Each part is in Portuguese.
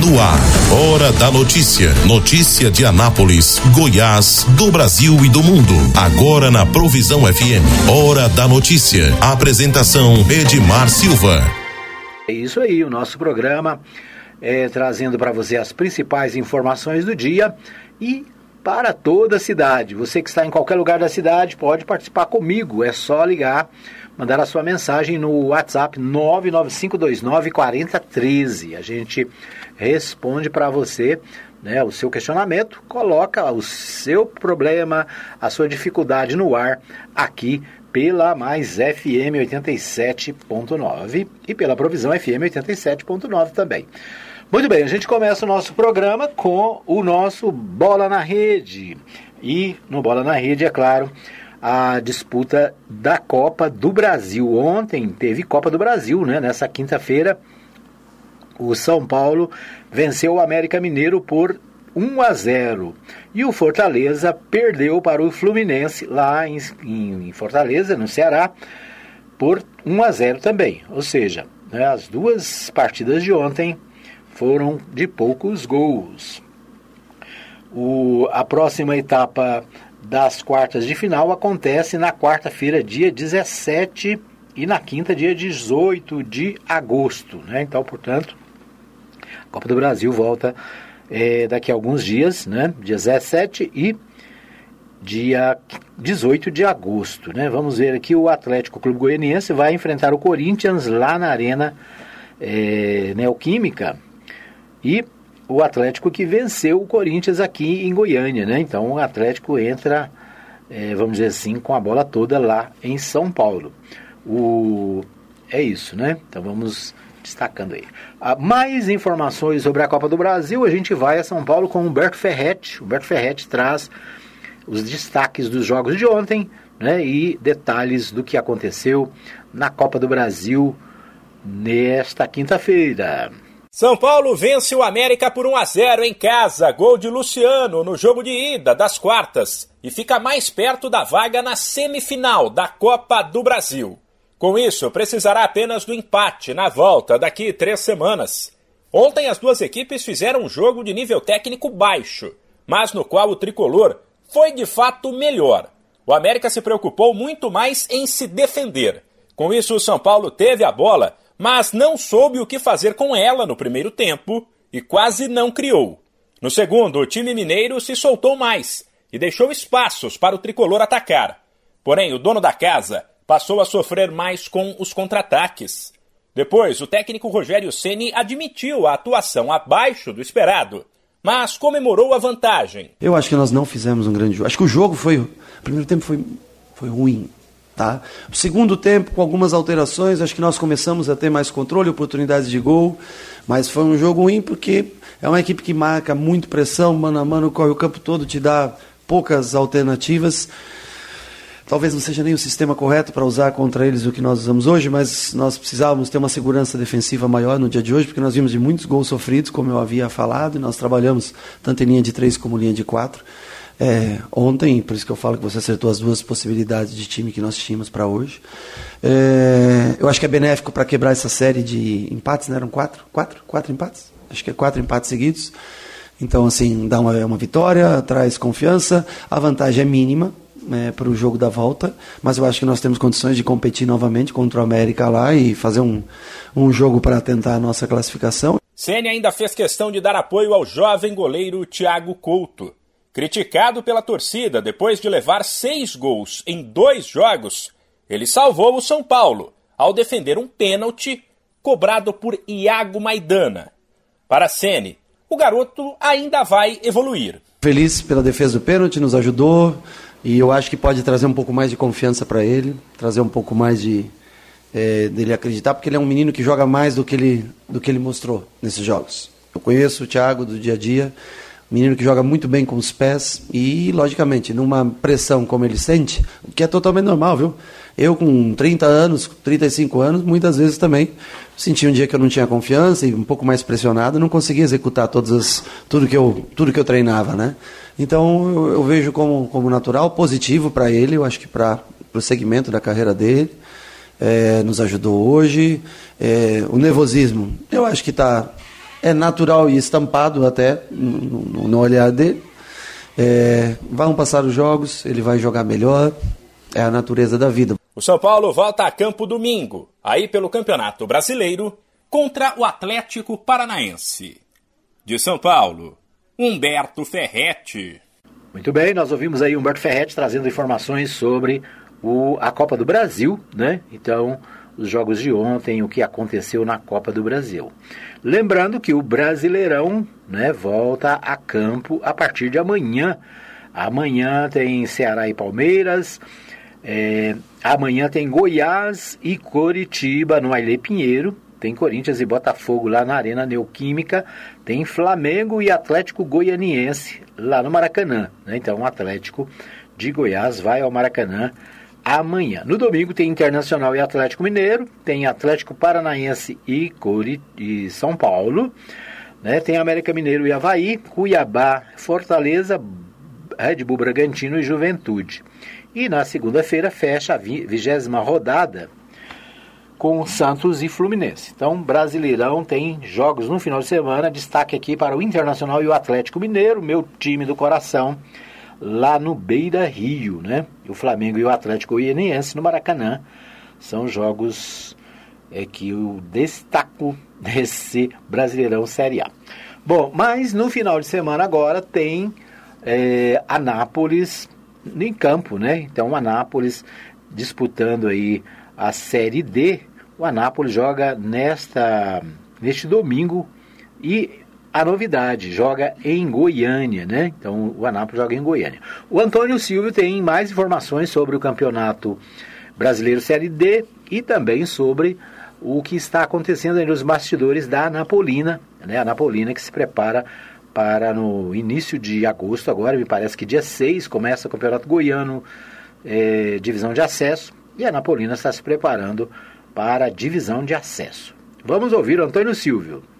No ar, Hora da Notícia. Notícia de Anápolis, Goiás, do Brasil e do mundo. Agora na Provisão FM. Hora da Notícia. Apresentação Edmar Silva. É isso aí, o nosso programa é, trazendo para você as principais informações do dia e para toda a cidade. Você que está em qualquer lugar da cidade pode participar comigo. É só ligar mandar a sua mensagem no WhatsApp 995294013. A gente responde para você né, o seu questionamento, coloca o seu problema, a sua dificuldade no ar aqui pela Mais FM 87.9 e pela Provisão FM 87.9 também. Muito bem, a gente começa o nosso programa com o nosso Bola na Rede. E no Bola na Rede, é claro, a disputa da Copa do Brasil. Ontem teve Copa do Brasil, né? Nessa quinta-feira, o São Paulo venceu o América Mineiro por 1 a 0. E o Fortaleza perdeu para o Fluminense lá em, em Fortaleza, no Ceará, por 1 a 0 também. Ou seja, né, as duas partidas de ontem foram de poucos gols. O, a próxima etapa das quartas de final acontece na quarta-feira, dia 17, e na quinta, dia 18 de agosto. Né? Então, portanto, a Copa do Brasil volta é, daqui a alguns dias, né? dia 17 e dia 18 de agosto. Né? Vamos ver aqui o Atlético Clube Goianiense vai enfrentar o Corinthians lá na Arena é, Neoquímica. E o Atlético que venceu o Corinthians aqui em Goiânia, né? Então o Atlético entra, é, vamos dizer assim, com a bola toda lá em São Paulo. O... É isso, né? Então vamos destacando aí. Ah, mais informações sobre a Copa do Brasil, a gente vai a São Paulo com o Humberto Ferretti. Humberto Ferretti traz os destaques dos jogos de ontem né, e detalhes do que aconteceu na Copa do Brasil nesta quinta-feira. São Paulo vence o América por 1 a 0 em casa, gol de Luciano no jogo de ida das quartas e fica mais perto da vaga na semifinal da Copa do Brasil. Com isso, precisará apenas do empate na volta daqui três semanas. Ontem as duas equipes fizeram um jogo de nível técnico baixo, mas no qual o tricolor foi de fato melhor. O América se preocupou muito mais em se defender. Com isso, o São Paulo teve a bola mas não soube o que fazer com ela no primeiro tempo e quase não criou. No segundo, o time mineiro se soltou mais e deixou espaços para o tricolor atacar. Porém, o dono da casa passou a sofrer mais com os contra-ataques. Depois, o técnico Rogério Ceni admitiu a atuação abaixo do esperado, mas comemorou a vantagem. Eu acho que nós não fizemos um grande jogo. Acho que o jogo foi. O primeiro tempo foi, foi ruim. Tá? Segundo tempo, com algumas alterações, acho que nós começamos a ter mais controle, oportunidades de gol, mas foi um jogo ruim porque é uma equipe que marca muito pressão, mano a mano, corre o campo todo, te dá poucas alternativas. Talvez não seja nem o sistema correto para usar contra eles o que nós usamos hoje, mas nós precisávamos ter uma segurança defensiva maior no dia de hoje, porque nós vimos de muitos gols sofridos, como eu havia falado, e nós trabalhamos tanto em linha de três como linha de quatro é, ontem, por isso que eu falo que você acertou as duas possibilidades de time que nós tínhamos para hoje. É, eu acho que é benéfico para quebrar essa série de empates, né? Eram quatro? Quatro? Quatro empates? Acho que é quatro empates seguidos. Então, assim, dá uma, uma vitória, traz confiança. A vantagem é mínima né, para o jogo da volta, mas eu acho que nós temos condições de competir novamente contra o América lá e fazer um, um jogo para tentar a nossa classificação. Ceni ainda fez questão de dar apoio ao jovem goleiro Thiago Couto. Criticado pela torcida depois de levar seis gols em dois jogos, ele salvou o São Paulo ao defender um pênalti cobrado por Iago Maidana. Para Sene, o garoto ainda vai evoluir. Feliz pela defesa do pênalti, nos ajudou e eu acho que pode trazer um pouco mais de confiança para ele, trazer um pouco mais de é, dele acreditar, porque ele é um menino que joga mais do que ele do que ele mostrou nesses jogos. Eu conheço o Thiago do dia a dia menino que joga muito bem com os pés e, logicamente, numa pressão como ele sente, o que é totalmente normal, viu? Eu com 30 anos, 35 anos, muitas vezes também senti um dia que eu não tinha confiança e um pouco mais pressionado, não conseguia executar todas as, tudo que eu tudo que eu treinava, né? Então eu, eu vejo como, como natural, positivo para ele, eu acho que para o segmento da carreira dele. É, nos ajudou hoje. É, o nervosismo, eu acho que está é natural e estampado até no, no olhar dele. É, vão passar os jogos, ele vai jogar melhor, é a natureza da vida. O São Paulo volta a campo domingo, aí pelo Campeonato Brasileiro, contra o Atlético Paranaense. De São Paulo, Humberto Ferretti. Muito bem, nós ouvimos aí Humberto Ferretti trazendo informações sobre o, a Copa do Brasil, né? Então, os jogos de ontem, o que aconteceu na Copa do Brasil. Lembrando que o Brasileirão né, volta a campo a partir de amanhã. Amanhã tem Ceará e Palmeiras. É, amanhã tem Goiás e Coritiba no Aile Pinheiro. Tem Corinthians e Botafogo lá na Arena Neoquímica. Tem Flamengo e Atlético Goianiense lá no Maracanã. Né? Então, o Atlético de Goiás vai ao Maracanã amanhã. No domingo tem Internacional e Atlético Mineiro, tem Atlético Paranaense e, Cori e São Paulo, né? tem América Mineiro e Havaí, Cuiabá, Fortaleza, Red Bull Bragantino e Juventude. E na segunda-feira fecha a vigésima rodada com Santos e Fluminense. Então, Brasileirão tem jogos no final de semana. Destaque aqui para o Internacional e o Atlético Mineiro, meu time do coração lá no Beira Rio, né? O Flamengo e o Atlético Goianiense no Maracanã são jogos é, que eu destaco desse Brasileirão Série A. Bom, mas no final de semana agora tem é, Anápolis em campo, né? Então, Anápolis disputando aí a Série D. O Anápolis joga nesta neste domingo e a novidade, joga em Goiânia, né? Então o Anápolis joga em Goiânia. O Antônio Silvio tem mais informações sobre o campeonato brasileiro Série D e também sobre o que está acontecendo nos bastidores da Anapolina, né? A Napolina que se prepara para no início de agosto, agora me parece que dia 6 começa o Campeonato Goiano, é, divisão de acesso, e a Napolina está se preparando para a divisão de acesso. Vamos ouvir o Antônio Silvio.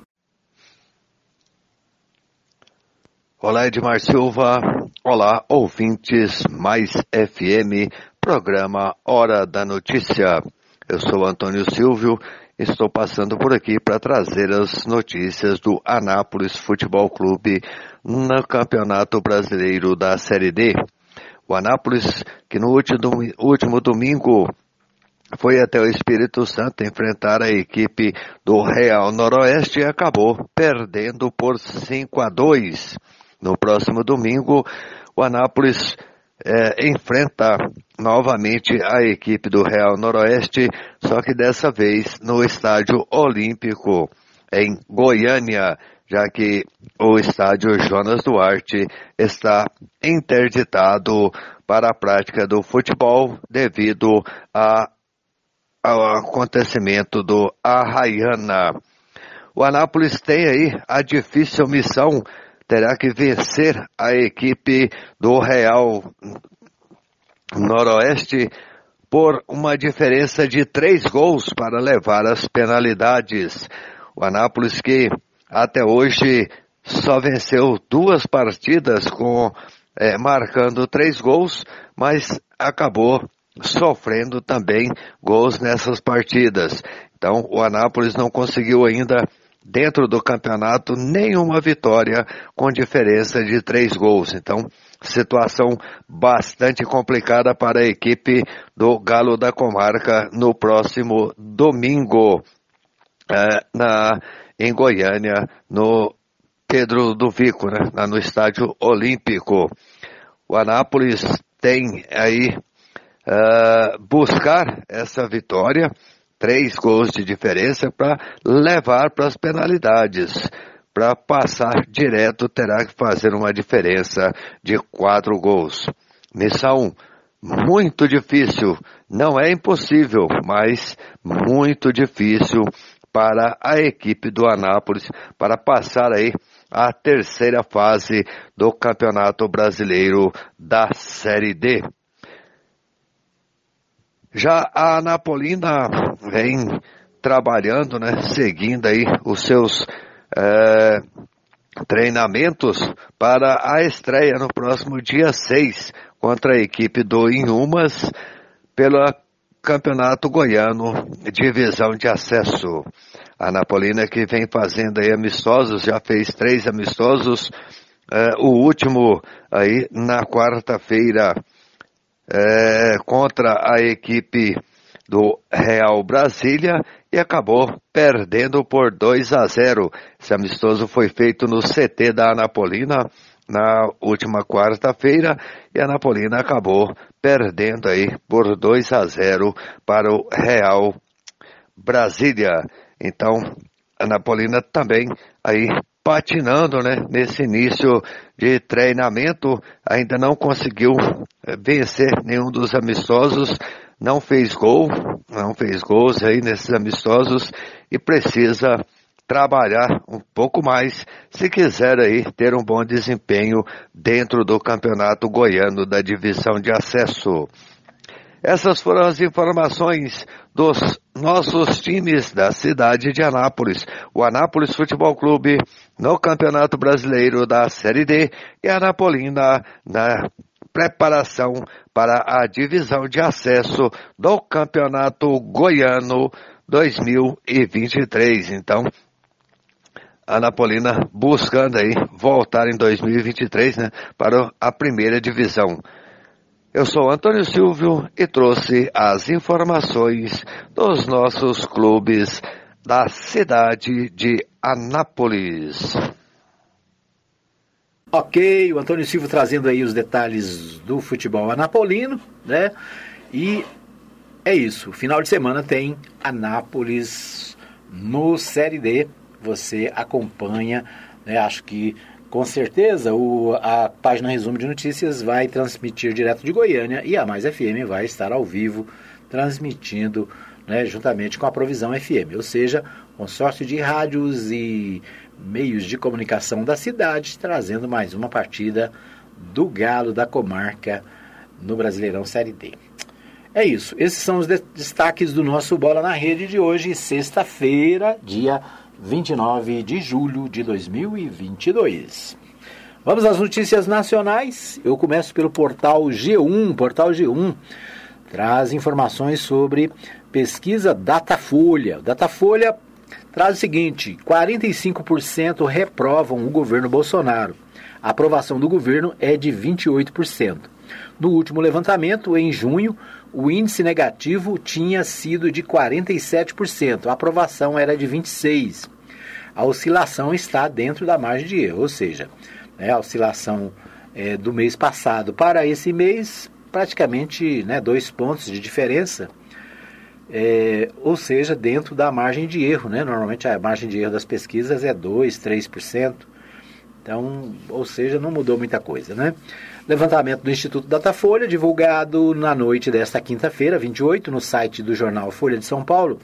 Olá, Edmar Silva. Olá, ouvintes mais FM, programa Hora da Notícia. Eu sou Antônio Silvio, estou passando por aqui para trazer as notícias do Anápolis Futebol Clube no Campeonato Brasileiro da Série D. O Anápolis, que no último domingo foi até o Espírito Santo enfrentar a equipe do Real Noroeste e acabou perdendo por 5 a 2. No próximo domingo, o Anápolis é, enfrenta novamente a equipe do Real Noroeste, só que dessa vez no Estádio Olímpico, em Goiânia, já que o estádio Jonas Duarte está interditado para a prática do futebol devido a, ao acontecimento do Arraiana. O Anápolis tem aí a difícil missão terá que vencer a equipe do Real Noroeste por uma diferença de três gols para levar as penalidades. O Anápolis que até hoje só venceu duas partidas com é, marcando três gols, mas acabou sofrendo também gols nessas partidas. Então o Anápolis não conseguiu ainda dentro do campeonato nenhuma vitória com diferença de três gols. Então, situação bastante complicada para a equipe do Galo da Comarca no próximo domingo é, na, em Goiânia, no Pedro do Vico, né, no Estádio Olímpico. O Anápolis tem aí uh, buscar essa vitória três gols de diferença para levar para as penalidades. Para passar direto, terá que fazer uma diferença de quatro gols. Missão muito difícil. Não é impossível, mas muito difícil para a equipe do Anápolis para passar aí a terceira fase do Campeonato Brasileiro da Série D. Já a Anapolina vem trabalhando, né, seguindo aí os seus é, treinamentos para a estreia no próximo dia 6 contra a equipe do Inhumas pelo Campeonato Goiano Divisão de Acesso. A Napolina que vem fazendo aí amistosos, já fez três amistosos, é, o último aí na quarta-feira é, contra a equipe do Real Brasília e acabou perdendo por 2 a 0. Esse amistoso foi feito no CT da Anapolina na última quarta-feira e a Anapolina acabou perdendo aí por 2 a 0 para o Real Brasília. Então, a Napolina também aí patinando, né, nesse início de treinamento, ainda não conseguiu eh, vencer nenhum dos amistosos, não fez gol, não fez gols aí nesses amistosos e precisa trabalhar um pouco mais se quiser aí ter um bom desempenho dentro do campeonato goiano da divisão de acesso. Essas foram as informações dos nossos times da cidade de Anápolis. O Anápolis Futebol Clube no Campeonato Brasileiro da Série D e a Anapolina na preparação para a divisão de acesso do Campeonato Goiano 2023. Então, a Anapolina buscando aí voltar em 2023, né, para a primeira divisão. Eu sou Antônio Silvio e trouxe as informações dos nossos clubes da cidade de Anápolis. Ok, o Antônio Silvio trazendo aí os detalhes do futebol anapolino, né? E é isso. Final de semana tem Anápolis no Série D. Você acompanha, né? Acho que com certeza, o, a página Resumo de Notícias vai transmitir direto de Goiânia e a Mais FM vai estar ao vivo transmitindo né, juntamente com a Provisão FM, ou seja, consórcio de rádios e meios de comunicação da cidade, trazendo mais uma partida do Galo da comarca no Brasileirão Série D. É isso, esses são os destaques do nosso Bola na Rede de hoje, sexta-feira, dia 29 de julho de 2022. Vamos às notícias nacionais. Eu começo pelo portal G1. Portal G1 traz informações sobre pesquisa Datafolha. Datafolha traz o seguinte: 45% reprovam o governo Bolsonaro. A aprovação do governo é de 28%. No último levantamento, em junho, o índice negativo tinha sido de 47%, a aprovação era de 26%. A oscilação está dentro da margem de erro, ou seja, né, a oscilação é, do mês passado para esse mês, praticamente né, dois pontos de diferença, é, ou seja, dentro da margem de erro. Né? Normalmente a margem de erro das pesquisas é 2%, 3%. Então, ou seja, não mudou muita coisa, né? Levantamento do Instituto Datafolha, divulgado na noite desta quinta-feira, 28, no site do jornal Folha de São Paulo,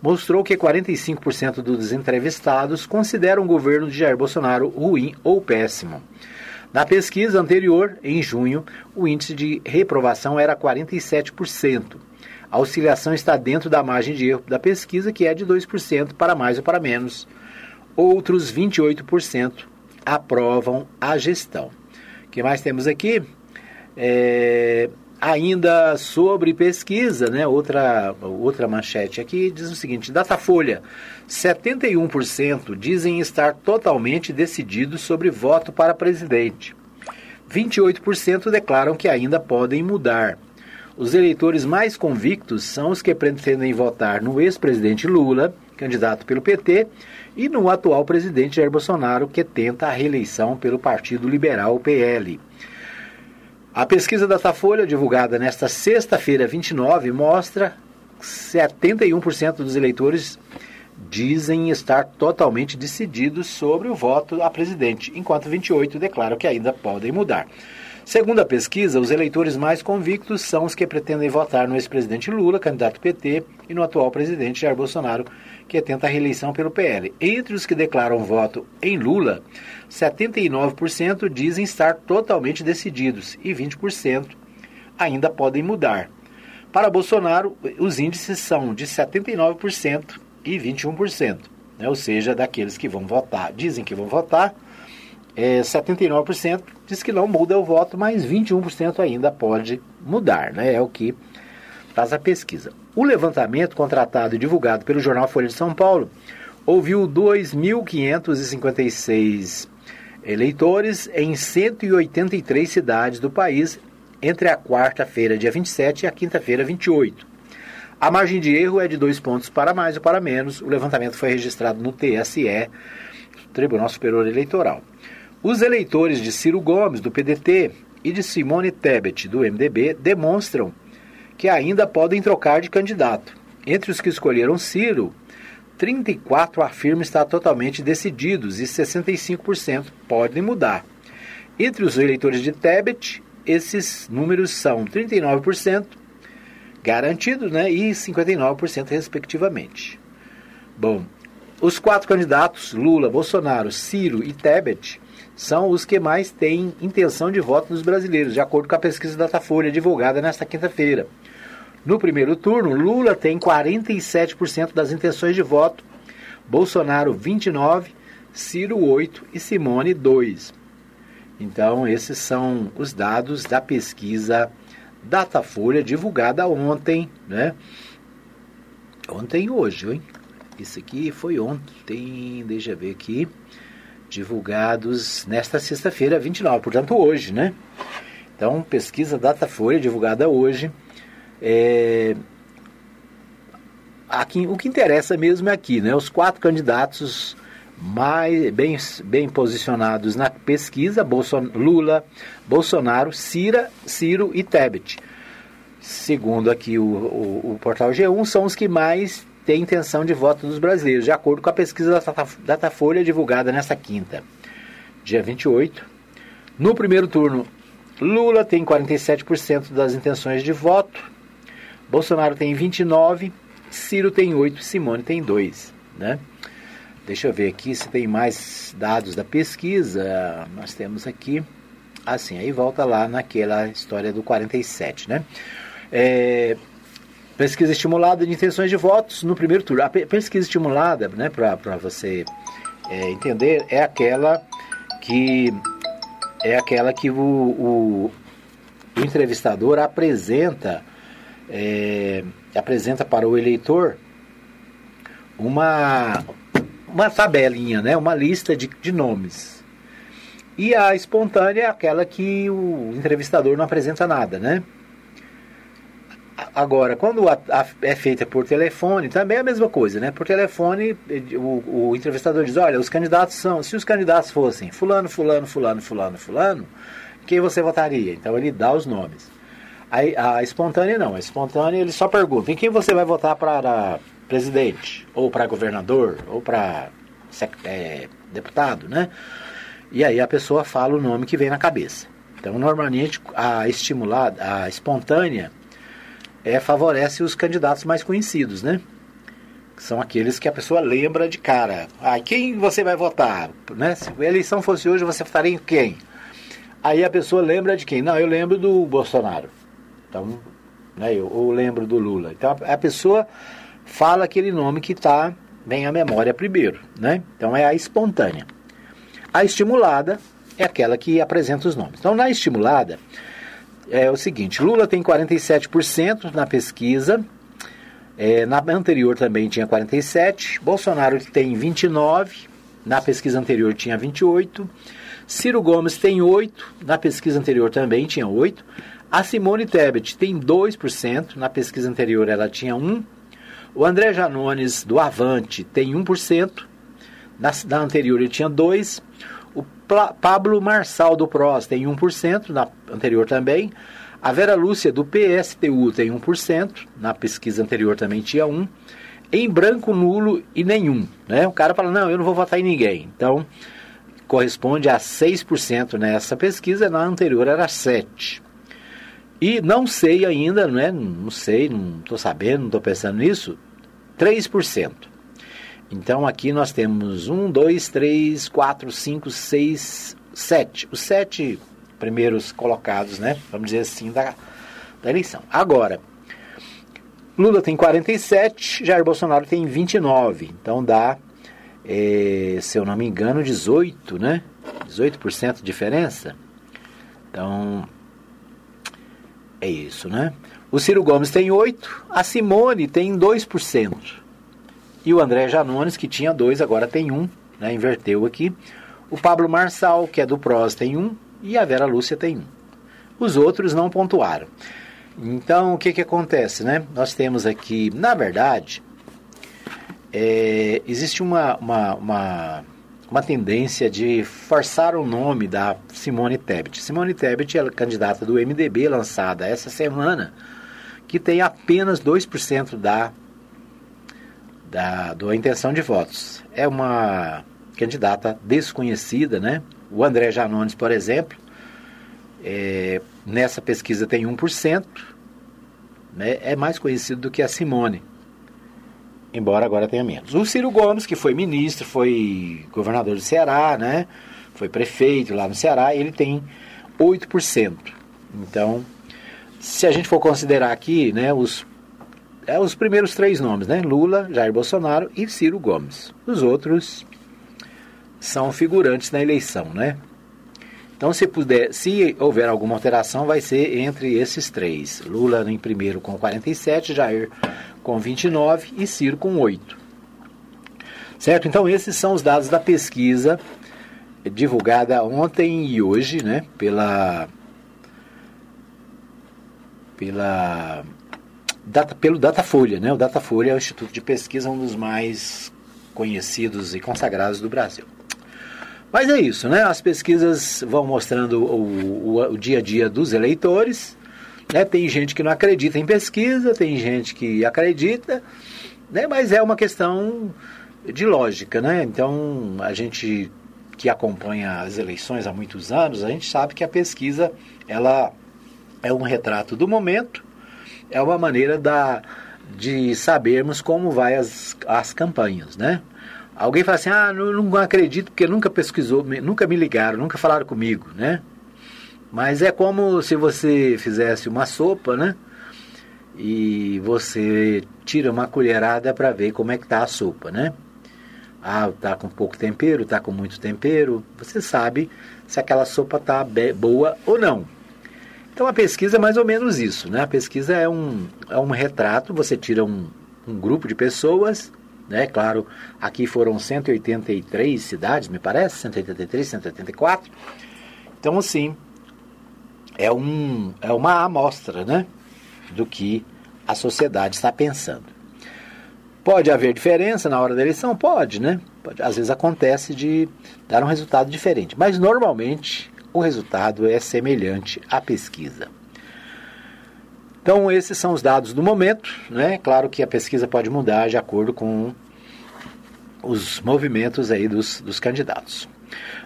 mostrou que 45% dos entrevistados consideram o governo de Jair Bolsonaro ruim ou péssimo. Na pesquisa anterior, em junho, o índice de reprovação era 47%. A oscilação está dentro da margem de erro da pesquisa, que é de 2% para mais ou para menos. Outros 28% aprovam a gestão. O que mais temos aqui? É, ainda sobre pesquisa, né? outra, outra manchete aqui diz o seguinte: Datafolha, 71% dizem estar totalmente decididos sobre voto para presidente. 28% declaram que ainda podem mudar. Os eleitores mais convictos são os que pretendem votar no ex-presidente Lula, candidato pelo PT, e no atual presidente Jair Bolsonaro, que tenta a reeleição pelo Partido Liberal PL. A pesquisa da Datafolha, divulgada nesta sexta-feira, 29, mostra que 71% dos eleitores dizem estar totalmente decididos sobre o voto a presidente, enquanto 28 declaram que ainda podem mudar. Segundo a pesquisa, os eleitores mais convictos são os que pretendem votar no ex-presidente Lula, candidato PT, e no atual presidente Jair Bolsonaro, que tenta a reeleição pelo PL. Entre os que declaram voto em Lula, 79% dizem estar totalmente decididos e 20% ainda podem mudar. Para Bolsonaro, os índices são de 79% e 21%, né? ou seja, daqueles que vão votar, dizem que vão votar, é, 79% diz que não muda o voto, mas 21% ainda pode mudar, né? é o que traz a pesquisa. O levantamento contratado e divulgado pelo jornal Folha de São Paulo ouviu 2.556 eleitores em 183 cidades do país entre a quarta-feira, dia 27, e a quinta-feira, 28. A margem de erro é de dois pontos para mais ou para menos. O levantamento foi registrado no TSE, Tribunal Superior Eleitoral. Os eleitores de Ciro Gomes, do PDT, e de Simone Tebet, do MDB, demonstram que ainda podem trocar de candidato. Entre os que escolheram Ciro, 34 afirmam estar totalmente decididos e 65% podem mudar. Entre os eleitores de Tebet, esses números são 39% garantidos né, e 59% respectivamente. Bom, os quatro candidatos, Lula, Bolsonaro, Ciro e Tebet, são os que mais têm intenção de voto dos brasileiros, de acordo com a pesquisa Datafolha divulgada nesta quinta-feira. No primeiro turno, Lula tem 47% das intenções de voto, Bolsonaro 29%, Ciro 8% e Simone 2%. Então, esses são os dados da pesquisa Datafolha divulgada ontem, né? Ontem e hoje, hein? Isso aqui foi ontem, deixa eu ver aqui, divulgados nesta sexta-feira, 29, portanto hoje, né? Então, pesquisa Datafolha divulgada hoje. É, aqui, o que interessa mesmo é aqui, né? Os quatro candidatos mais bem, bem posicionados na pesquisa, Bolson, Lula, Bolsonaro, Cira, Ciro e Tebet. Segundo aqui o, o, o, portal G1, são os que mais têm intenção de voto dos brasileiros, de acordo com a pesquisa da Datafolha divulgada nesta quinta, dia 28. No primeiro turno, Lula tem 47% das intenções de voto, Bolsonaro tem 29%, Ciro tem 8%, Simone tem 2%. Né? Deixa eu ver aqui se tem mais dados da pesquisa. Nós temos aqui. Assim, aí volta lá naquela história do 47, né? É, pesquisa estimulada de intenções de votos no primeiro turno. A pesquisa estimulada, né, para você é, entender, é aquela que é aquela que o, o, o entrevistador apresenta é, apresenta para o eleitor uma, uma tabelinha, né? uma lista de, de nomes. E a espontânea é aquela que o entrevistador não apresenta nada, né? Agora, quando a, a, é feita por telefone, também é a mesma coisa, né? Por telefone, o, o, entrevistador diz, olha, os candidatos são, se os candidatos fossem fulano, fulano, fulano, fulano, fulano, quem você votaria? Então ele dá os nomes. A, a espontânea não, a espontânea ele só pergunta, em quem você vai votar para presidente, ou para governador, ou para é, deputado, né? E aí a pessoa fala o nome que vem na cabeça. Então, normalmente, a estimulada, a espontânea, é, favorece os candidatos mais conhecidos, né? São aqueles que a pessoa lembra de cara. Ah, quem você vai votar? Né? Se a eleição fosse hoje, você votaria em quem? Aí a pessoa lembra de quem? Não, eu lembro do Bolsonaro. Então, né, eu, eu lembro do Lula. Então a, a pessoa fala aquele nome que está bem à memória primeiro, né? Então é a espontânea. A estimulada é aquela que apresenta os nomes. Então na estimulada é o seguinte, Lula tem 47% na pesquisa, é, na anterior também tinha 47, Bolsonaro tem 29, na pesquisa anterior tinha 28, Ciro Gomes tem 8, na pesquisa anterior também tinha 8, a Simone Tebet tem 2%, na pesquisa anterior ela tinha 1%, o André Janones, do Avante, tem 1%. Na, na anterior ele tinha 2%. Pablo Marçal, do PROS, tem 1%. Na anterior também. A Vera Lúcia, do PSTU, tem 1%. Na pesquisa anterior também tinha 1%. Em branco, nulo e nenhum. Né? O cara fala, não, eu não vou votar em ninguém. Então, corresponde a 6% nessa pesquisa. Na anterior era 7%. E não sei ainda, não é? Não sei, não estou sabendo, não estou pensando nisso. 3%. Então aqui nós temos 1, 2, 3, 4, 5, 6, 7. Os sete primeiros colocados, né? Vamos dizer assim, da, da eleição. Agora, Lula tem 47, Jair Bolsonaro tem 29. Então dá, é, se eu não me engano, 18, né? 18% de diferença. Então, é isso, né? O Ciro Gomes tem 8%, a Simone tem 2%. E o André Janones, que tinha dois, agora tem um, né, inverteu aqui. O Pablo Marçal, que é do PROS, tem um. E a Vera Lúcia tem um. Os outros não pontuaram. Então, o que, que acontece, né? Nós temos aqui, na verdade, é, existe uma, uma, uma, uma, tendência de forçar o nome da Simone Tebet. Simone Tebet é candidata do MDB lançada essa semana, que tem apenas 2% da, da, da intenção de votos. É uma candidata desconhecida, né? O André Janones, por exemplo, é, nessa pesquisa tem 1%, né, é mais conhecido do que a Simone, embora agora tenha menos. O Ciro Gomes, que foi ministro, foi governador do Ceará, né, foi prefeito lá no Ceará, ele tem 8%. Então, se a gente for considerar aqui, né, os, é, os primeiros três nomes, né, Lula, Jair Bolsonaro e Ciro Gomes. Os outros são figurantes na eleição, né? Então, se puder, se houver alguma alteração, vai ser entre esses três. Lula em primeiro com 47, Jair com 29 e Ciro com 8. Certo? Então, esses são os dados da pesquisa divulgada ontem e hoje, né, pela pela data, pelo Datafolha, né? O Datafolha é o instituto de pesquisa um dos mais conhecidos e consagrados do Brasil. Mas é isso, né? As pesquisas vão mostrando o, o, o dia a dia dos eleitores. Né? Tem gente que não acredita em pesquisa, tem gente que acredita, né? mas é uma questão de lógica, né? Então, a gente que acompanha as eleições há muitos anos, a gente sabe que a pesquisa ela é um retrato do momento, é uma maneira da, de sabermos como vai as, as campanhas, né? Alguém fala assim, ah, não, não acredito porque nunca pesquisou, nunca me ligaram, nunca falaram comigo, né? Mas é como se você fizesse uma sopa, né? E você tira uma colherada para ver como é que tá a sopa, né? Ah, tá com pouco tempero, tá com muito tempero. Você sabe se aquela sopa tá boa ou não. Então a pesquisa é mais ou menos isso, né? A pesquisa é um, é um retrato, você tira um, um grupo de pessoas né? Claro, aqui foram 183 cidades, me parece, 183, 184. Então, assim, é, um, é uma amostra, né? Do que a sociedade está pensando. Pode haver diferença na hora da eleição? Pode, né? Pode, às vezes acontece de dar um resultado diferente, mas normalmente o resultado é semelhante à pesquisa. Então, esses são os dados do momento. Né? Claro que a pesquisa pode mudar de acordo com os movimentos aí dos, dos candidatos.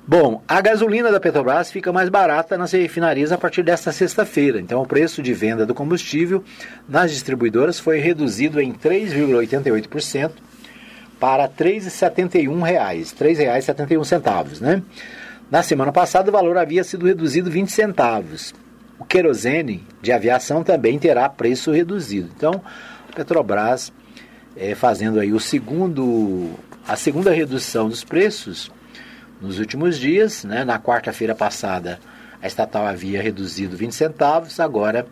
Bom, a gasolina da Petrobras fica mais barata nas refinarias a partir desta sexta-feira. Então, o preço de venda do combustível nas distribuidoras foi reduzido em 3,88% para R$ 3,71, R$ 3,71, né? Na semana passada, o valor havia sido reduzido 20 centavos o querosene de aviação também terá preço reduzido. Então, a Petrobras é, fazendo aí o segundo, a segunda redução dos preços nos últimos dias, né? Na quarta-feira passada, a estatal havia reduzido 20 centavos, agora,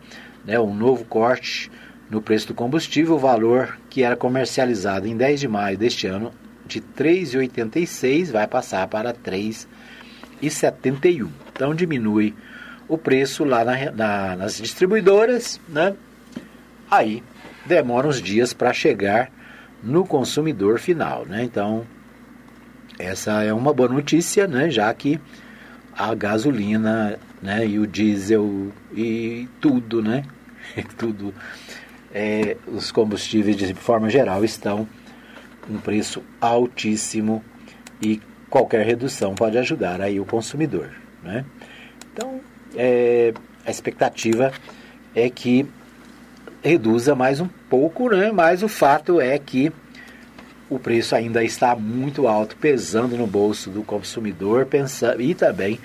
né, um novo corte no preço do combustível, o valor que era comercializado em 10 de maio deste ano de 3,86 vai passar para 3,71. Então diminui o preço lá na, na, nas distribuidoras, né? Aí demora uns dias para chegar no consumidor final, né? Então, essa é uma boa notícia, né? Já que a gasolina, né? E o diesel e tudo, né? tudo, é, os combustíveis de forma geral estão com preço altíssimo e qualquer redução pode ajudar aí o consumidor, né? Então, é, a expectativa é que reduza mais um pouco, né? mas o fato é que o preço ainda está muito alto, pesando no bolso do consumidor e também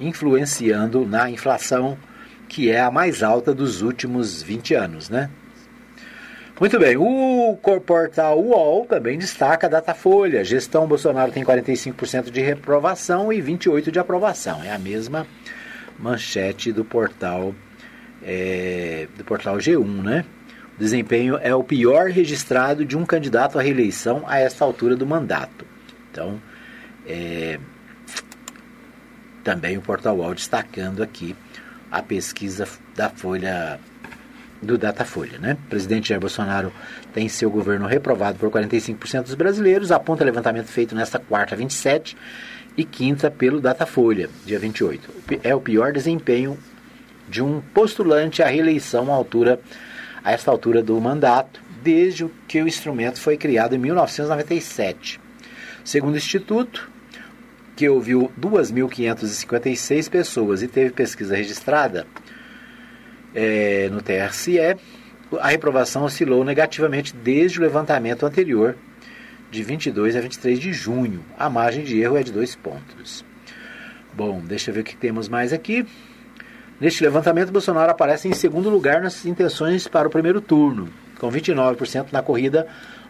influenciando na inflação, que é a mais alta dos últimos 20 anos. Né? Muito bem, o portal UOL também destaca a Datafolha. Gestão Bolsonaro tem 45% de reprovação e 28% de aprovação. É a mesma manchete do portal é, do portal G1, né? desempenho é o pior registrado de um candidato à reeleição a esta altura do mandato. Então, é, também o Portal UOL destacando aqui a pesquisa da Folha do Datafolha, né? O presidente Jair Bolsonaro tem seu governo reprovado por 45% dos brasileiros, aponta levantamento feito nesta quarta 27 e quinta pelo Datafolha, dia 28. É o pior desempenho de um postulante à reeleição à altura a esta altura do mandato, desde que o instrumento foi criado em 1997. Segundo o Instituto, que ouviu 2.556 pessoas e teve pesquisa registrada é, no TRCE, a reprovação oscilou negativamente desde o levantamento anterior, de 22 a 23 de junho. A margem de erro é de dois pontos. Bom, deixa eu ver o que temos mais aqui. Neste levantamento, Bolsonaro aparece em segundo lugar nas intenções para o primeiro turno, com 29% na corrida,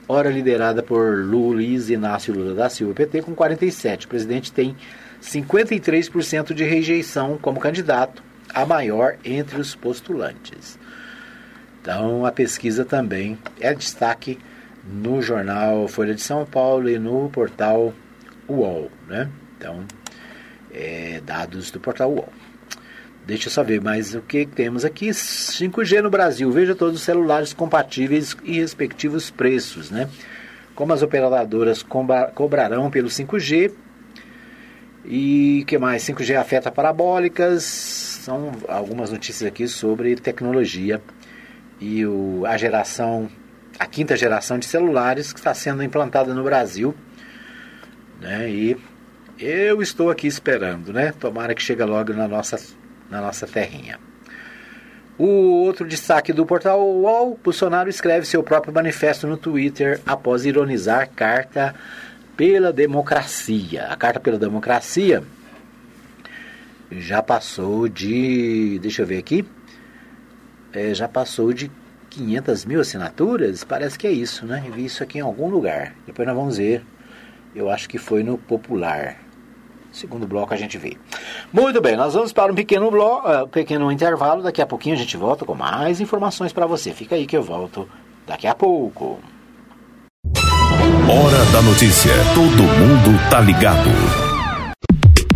ora liderada por Luiz Inácio Lula da Silva, PT, com 47%. O presidente tem 53% de rejeição como candidato, a maior entre os postulantes. Então, a pesquisa também é destaque no jornal Folha de São Paulo e no portal UOL, né? Então, é, dados do portal UOL. Deixa eu só ver mais o que temos aqui. 5G no Brasil. Veja todos os celulares compatíveis e respectivos preços, né? Como as operadoras cobrarão pelo 5G. E que mais? 5G afeta parabólicas. São algumas notícias aqui sobre tecnologia e o, a geração, a quinta geração de celulares que está sendo implantada no Brasil. Né? E eu estou aqui esperando, né? Tomara que chegue logo na nossa na nossa terrinha. O outro destaque do portal UOL, Bolsonaro escreve seu próprio manifesto no Twitter após ironizar carta pela democracia. A carta pela democracia já passou de, deixa eu ver aqui, é, já passou de 500 mil assinaturas, parece que é isso, né? Eu vi isso aqui em algum lugar. Depois nós vamos ver. Eu acho que foi no Popular. Segundo bloco a gente vê. Muito bem, nós vamos para um pequeno, bloco, uh, pequeno intervalo. Daqui a pouquinho a gente volta com mais informações para você. Fica aí que eu volto daqui a pouco. Hora da notícia. Todo mundo tá ligado.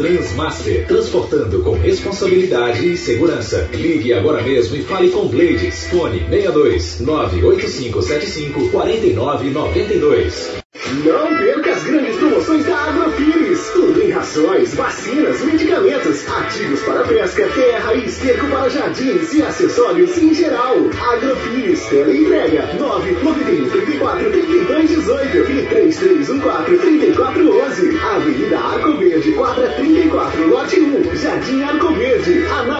Transmaster, transportando com responsabilidade e segurança. Ligue agora mesmo e fale com Blades. Fone 62 98575 4992. Não perca as grandes promoções da Agrofires. Tudo em rações, vacinas, medicamentos, ativos para pesca, terra e esterco para jardins e acessórios em geral. Agrofires, tela entrega 991 34 32 18 e 3314 3411. Avenida Arco Verde, quadra 34, lote 1, Jardim Arco Verde. Ana... Quero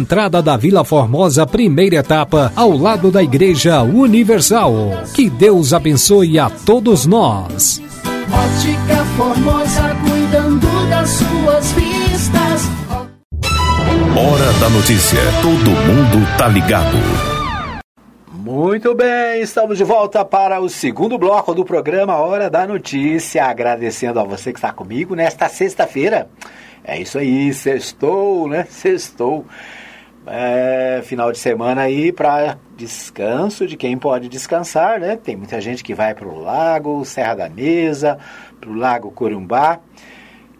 entrada da Vila Formosa, primeira etapa, ao lado da Igreja Universal. Que Deus abençoe a todos nós. Ótica Formosa, cuidando das suas vistas. Hora da notícia. Todo mundo tá ligado. Muito bem, estamos de volta para o segundo bloco do programa Hora da Notícia. Agradecendo a você que está comigo nesta sexta-feira. É isso aí, sextou, né? Sextou. É, final de semana aí para descanso de quem pode descansar, né? Tem muita gente que vai para o lago, Serra da Mesa, para o Lago Corumbá.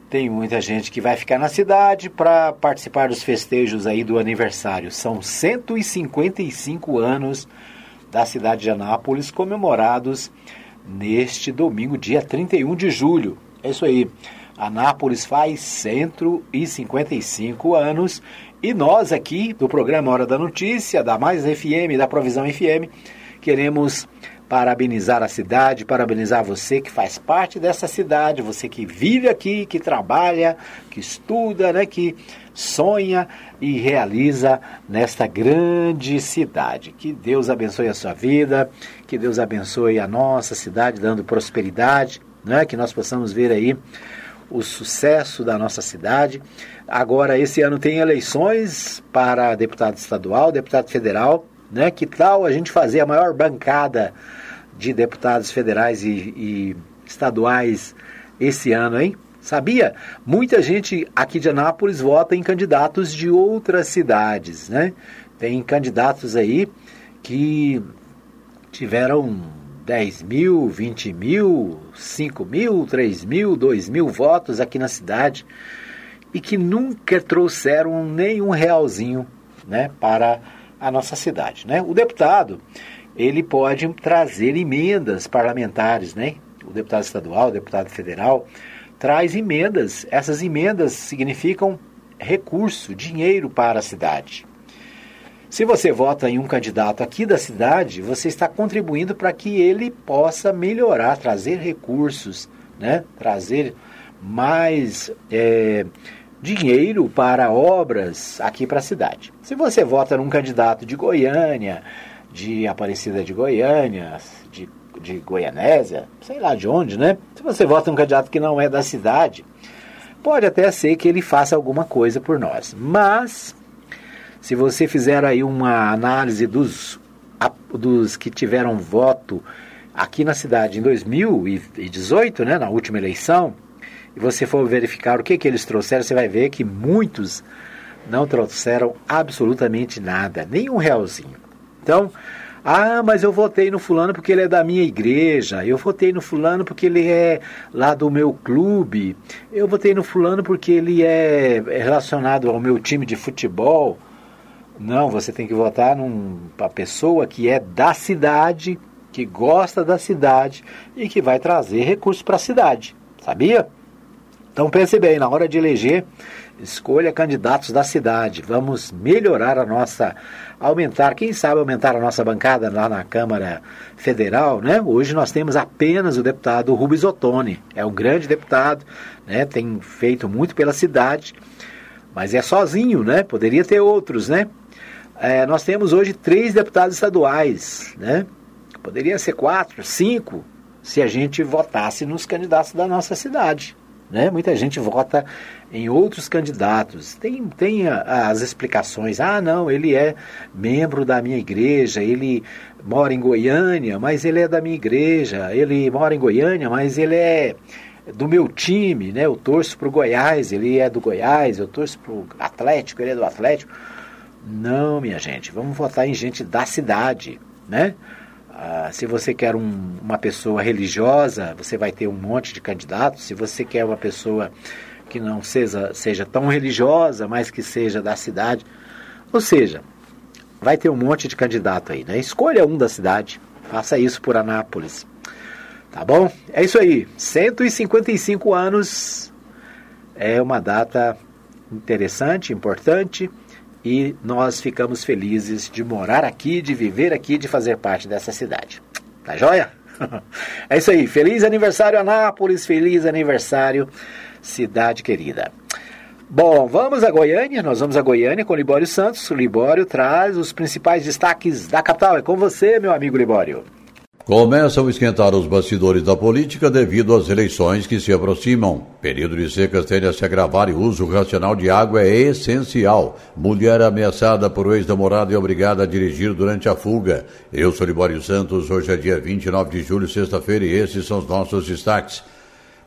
Tem muita gente que vai ficar na cidade para participar dos festejos aí do aniversário. São 155 anos da cidade de Anápolis comemorados neste domingo, dia 31 de julho. É isso aí. Anápolis faz 155 anos e nós aqui do programa Hora da Notícia, da Mais FM, da Provisão FM, queremos parabenizar a cidade, parabenizar você que faz parte dessa cidade, você que vive aqui, que trabalha, que estuda, né, que sonha e realiza nesta grande cidade. Que Deus abençoe a sua vida, que Deus abençoe a nossa cidade, dando prosperidade, né, que nós possamos ver aí o sucesso da nossa cidade. Agora, esse ano tem eleições para deputado estadual, deputado federal, né? Que tal a gente fazer a maior bancada de deputados federais e, e estaduais esse ano, hein? Sabia? Muita gente aqui de Anápolis vota em candidatos de outras cidades, né? Tem candidatos aí que tiveram 10 mil, 20 mil, 5 mil, 3 mil, 2 mil votos aqui na cidade e que nunca trouxeram nenhum realzinho né, para a nossa cidade. Né? O deputado, ele pode trazer emendas parlamentares, né? O deputado estadual, o deputado federal, traz emendas. Essas emendas significam recurso, dinheiro para a cidade. Se você vota em um candidato aqui da cidade, você está contribuindo para que ele possa melhorar, trazer recursos, né? trazer mais é, dinheiro para obras aqui para a cidade. Se você vota num candidato de Goiânia, de Aparecida de Goiânia, de, de Goianésia, sei lá de onde, né? Se você vota um candidato que não é da cidade, pode até ser que ele faça alguma coisa por nós. Mas, se você fizer aí uma análise dos, dos que tiveram voto aqui na cidade em 2018, né, na última eleição, e você for verificar o que, que eles trouxeram, você vai ver que muitos não trouxeram absolutamente nada, nem um realzinho. Então, ah, mas eu votei no fulano porque ele é da minha igreja. Eu votei no fulano porque ele é lá do meu clube. Eu votei no fulano porque ele é relacionado ao meu time de futebol. Não, você tem que votar numa pessoa que é da cidade, que gosta da cidade e que vai trazer recursos para a cidade. Sabia? Então pense bem, na hora de eleger, escolha candidatos da cidade. Vamos melhorar a nossa, aumentar, quem sabe aumentar a nossa bancada lá na Câmara Federal, né? Hoje nós temos apenas o deputado Rubens Ottoni, é um grande deputado, né? Tem feito muito pela cidade, mas é sozinho, né? Poderia ter outros, né? É, nós temos hoje três deputados estaduais, né? Poderia ser quatro, cinco, se a gente votasse nos candidatos da nossa cidade. Né? Muita gente vota em outros candidatos. Tem, tem as explicações. Ah, não, ele é membro da minha igreja, ele mora em Goiânia, mas ele é da minha igreja. Ele mora em Goiânia, mas ele é do meu time, né? Eu torço para o Goiás, ele é do Goiás, eu torço para o Atlético, ele é do Atlético. Não, minha gente, vamos votar em gente da cidade, né? Ah, se você quer um, uma pessoa religiosa, você vai ter um monte de candidatos. Se você quer uma pessoa que não seja, seja tão religiosa, mas que seja da cidade, ou seja, vai ter um monte de candidato aí, né? Escolha um da cidade, faça isso por Anápolis. Tá bom? É isso aí. 155 anos é uma data interessante, importante e nós ficamos felizes de morar aqui, de viver aqui, de fazer parte dessa cidade. Tá joia? É isso aí. Feliz aniversário, Anápolis. Feliz aniversário, cidade querida. Bom, vamos a Goiânia. Nós vamos a Goiânia com o Libório Santos. O Libório traz os principais destaques da capital. É com você, meu amigo Libório. Começam a esquentar os bastidores da política devido às eleições que se aproximam. Período de secas tende a se agravar e o uso racional de água é essencial. Mulher ameaçada por ex-namorado e obrigada a dirigir durante a fuga. Eu sou Libório Santos, hoje é dia 29 de julho, sexta-feira, e esses são os nossos destaques.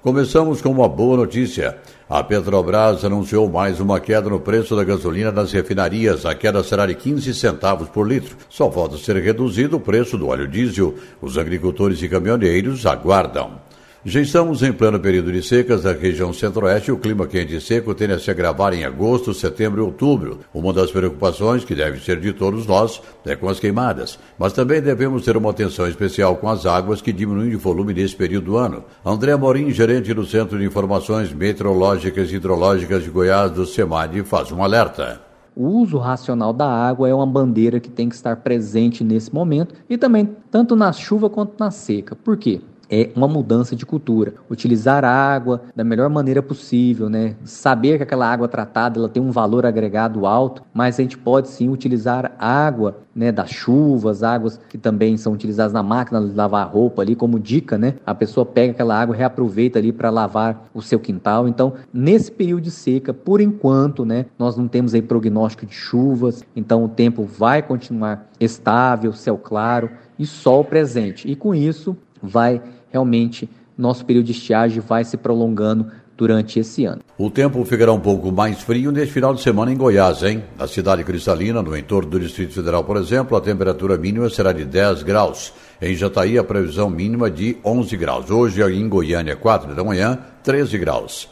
Começamos com uma boa notícia. A Petrobras anunciou mais uma queda no preço da gasolina nas refinarias. A queda será de 15 centavos por litro. Só falta ser reduzido o preço do óleo diesel. Os agricultores e caminhoneiros aguardam. Já estamos em pleno período de secas da região centro-oeste e o clima quente e seco tende a se agravar em agosto, setembro e outubro. Uma das preocupações que deve ser de todos nós é com as queimadas, mas também devemos ter uma atenção especial com as águas que diminuem de volume nesse período do ano. André Morim, gerente do Centro de Informações Meteorológicas e Hidrológicas de Goiás do SEMAD, faz um alerta. O uso racional da água é uma bandeira que tem que estar presente nesse momento e também tanto na chuva quanto na seca. Por quê? É uma mudança de cultura. Utilizar a água da melhor maneira possível, né? Saber que aquela água tratada ela tem um valor agregado alto, mas a gente pode sim utilizar água, né, das chuvas, águas que também são utilizadas na máquina de lavar roupa ali como dica, né? A pessoa pega aquela água reaproveita ali para lavar o seu quintal. Então, nesse período de seca, por enquanto, né, nós não temos aí prognóstico de chuvas, então o tempo vai continuar estável, céu claro e sol presente. E com isso, vai realmente nosso período de estiagem vai se prolongando durante esse ano. O tempo ficará um pouco mais frio neste final de semana em Goiás, hein? Na cidade cristalina, no entorno do Distrito Federal, por exemplo, a temperatura mínima será de 10 graus. Em Jataí, a previsão mínima de 11 graus. Hoje, em Goiânia, 4 da manhã, 13 graus.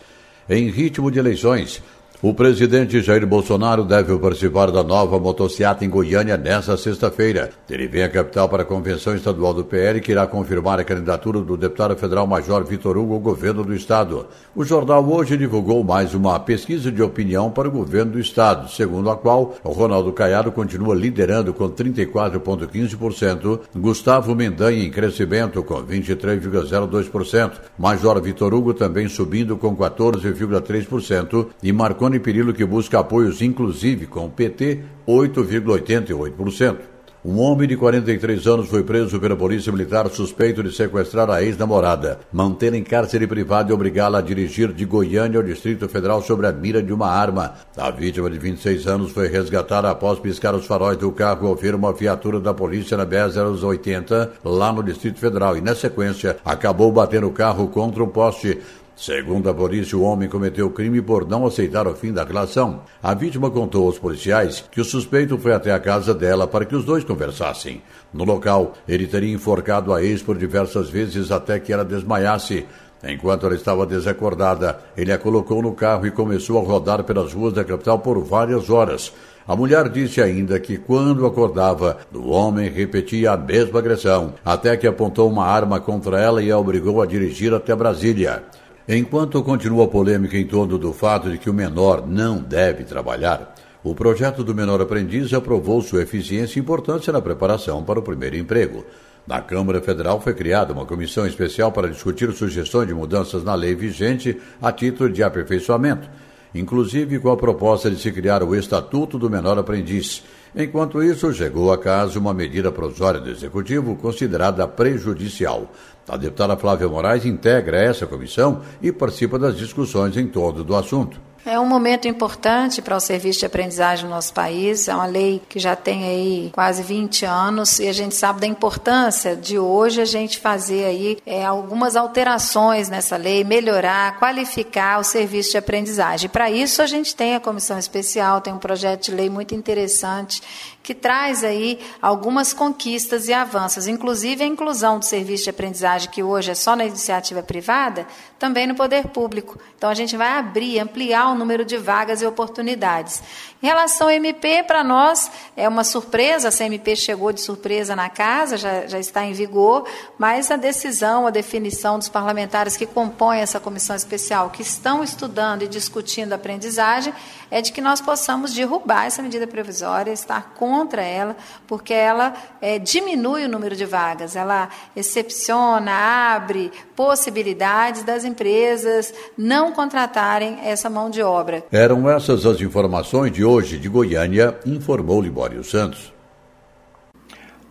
Em ritmo de eleições, o presidente Jair Bolsonaro deve participar da nova motociata em Goiânia nesta sexta-feira. Ele vem à capital para a convenção estadual do PL que irá confirmar a candidatura do deputado federal Major Vitor Hugo ao governo do estado. O jornal hoje divulgou mais uma pesquisa de opinião para o governo do estado, segundo a qual Ronaldo Caiado continua liderando com 34,15%, Gustavo Mendanha em crescimento com 23,02%, Major Vitor Hugo também subindo com 14,3% e Marconi Tony Perillo, que busca apoios inclusive com o PT, 8,88%. Um homem de 43 anos foi preso pela Polícia Militar suspeito de sequestrar a ex-namorada, mantê-la em cárcere privado e obrigá-la a dirigir de Goiânia ao Distrito Federal sobre a mira de uma arma. A vítima de 26 anos foi resgatada após piscar os faróis do carro ao ver uma viatura da polícia na BR-080 lá no Distrito Federal e, na sequência, acabou batendo o carro contra um poste. Segundo a polícia, o homem cometeu o crime por não aceitar o fim da relação. A vítima contou aos policiais que o suspeito foi até a casa dela para que os dois conversassem. No local, ele teria enforcado a ex por diversas vezes até que ela desmaiasse. Enquanto ela estava desacordada, ele a colocou no carro e começou a rodar pelas ruas da capital por várias horas. A mulher disse ainda que quando acordava, o homem repetia a mesma agressão, até que apontou uma arma contra ela e a obrigou a dirigir até Brasília. Enquanto continua a polêmica em torno do fato de que o menor não deve trabalhar, o projeto do menor aprendiz aprovou sua eficiência e importância na preparação para o primeiro emprego. Na Câmara Federal foi criada uma comissão especial para discutir sugestões de mudanças na lei vigente a título de aperfeiçoamento, inclusive com a proposta de se criar o Estatuto do Menor Aprendiz. Enquanto isso, chegou a casa uma medida provisória do Executivo considerada prejudicial. A deputada Flávia Moraes integra essa comissão e participa das discussões em torno do assunto. É um momento importante para o serviço de aprendizagem no nosso país. É uma lei que já tem aí quase 20 anos e a gente sabe da importância de hoje a gente fazer aí é, algumas alterações nessa lei, melhorar, qualificar o serviço de aprendizagem. Para isso a gente tem a comissão especial, tem um projeto de lei muito interessante que traz aí algumas conquistas e avanços, inclusive a inclusão do serviço de aprendizagem, que hoje é só na iniciativa privada, também no poder público. Então a gente vai abrir, ampliar o número de vagas e oportunidades. Em relação ao MP, para nós é uma surpresa, a CMP chegou de surpresa na casa, já, já está em vigor, mas a decisão, a definição dos parlamentares que compõem essa comissão especial, que estão estudando e discutindo a aprendizagem, é de que nós possamos derrubar essa medida provisória, estar contra ela, porque ela é, diminui o número de vagas, ela excepciona, abre possibilidades das empresas não contratarem essa mão de obra. Eram essas as informações de hoje de Goiânia, informou Libório Santos.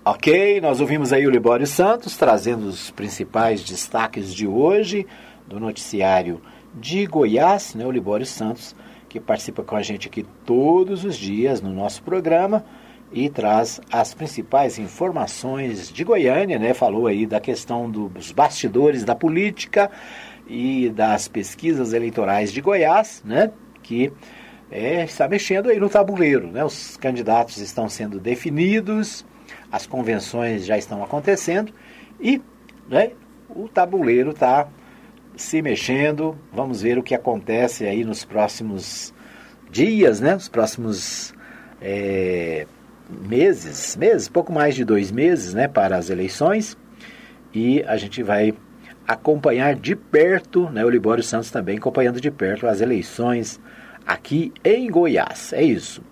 Ok, nós ouvimos aí o Libório Santos trazendo os principais destaques de hoje do noticiário de Goiás, né, o Libório Santos que participa com a gente aqui todos os dias no nosso programa e traz as principais informações de Goiânia, né? Falou aí da questão dos bastidores da política e das pesquisas eleitorais de Goiás, né? Que é, está mexendo aí no tabuleiro, né? Os candidatos estão sendo definidos, as convenções já estão acontecendo e né, o tabuleiro está se mexendo. Vamos ver o que acontece aí nos próximos dias, né? Os próximos é, meses, meses, pouco mais de dois meses, né? Para as eleições. E a gente vai acompanhar de perto, né? O Libório Santos também acompanhando de perto as eleições aqui em Goiás. É isso.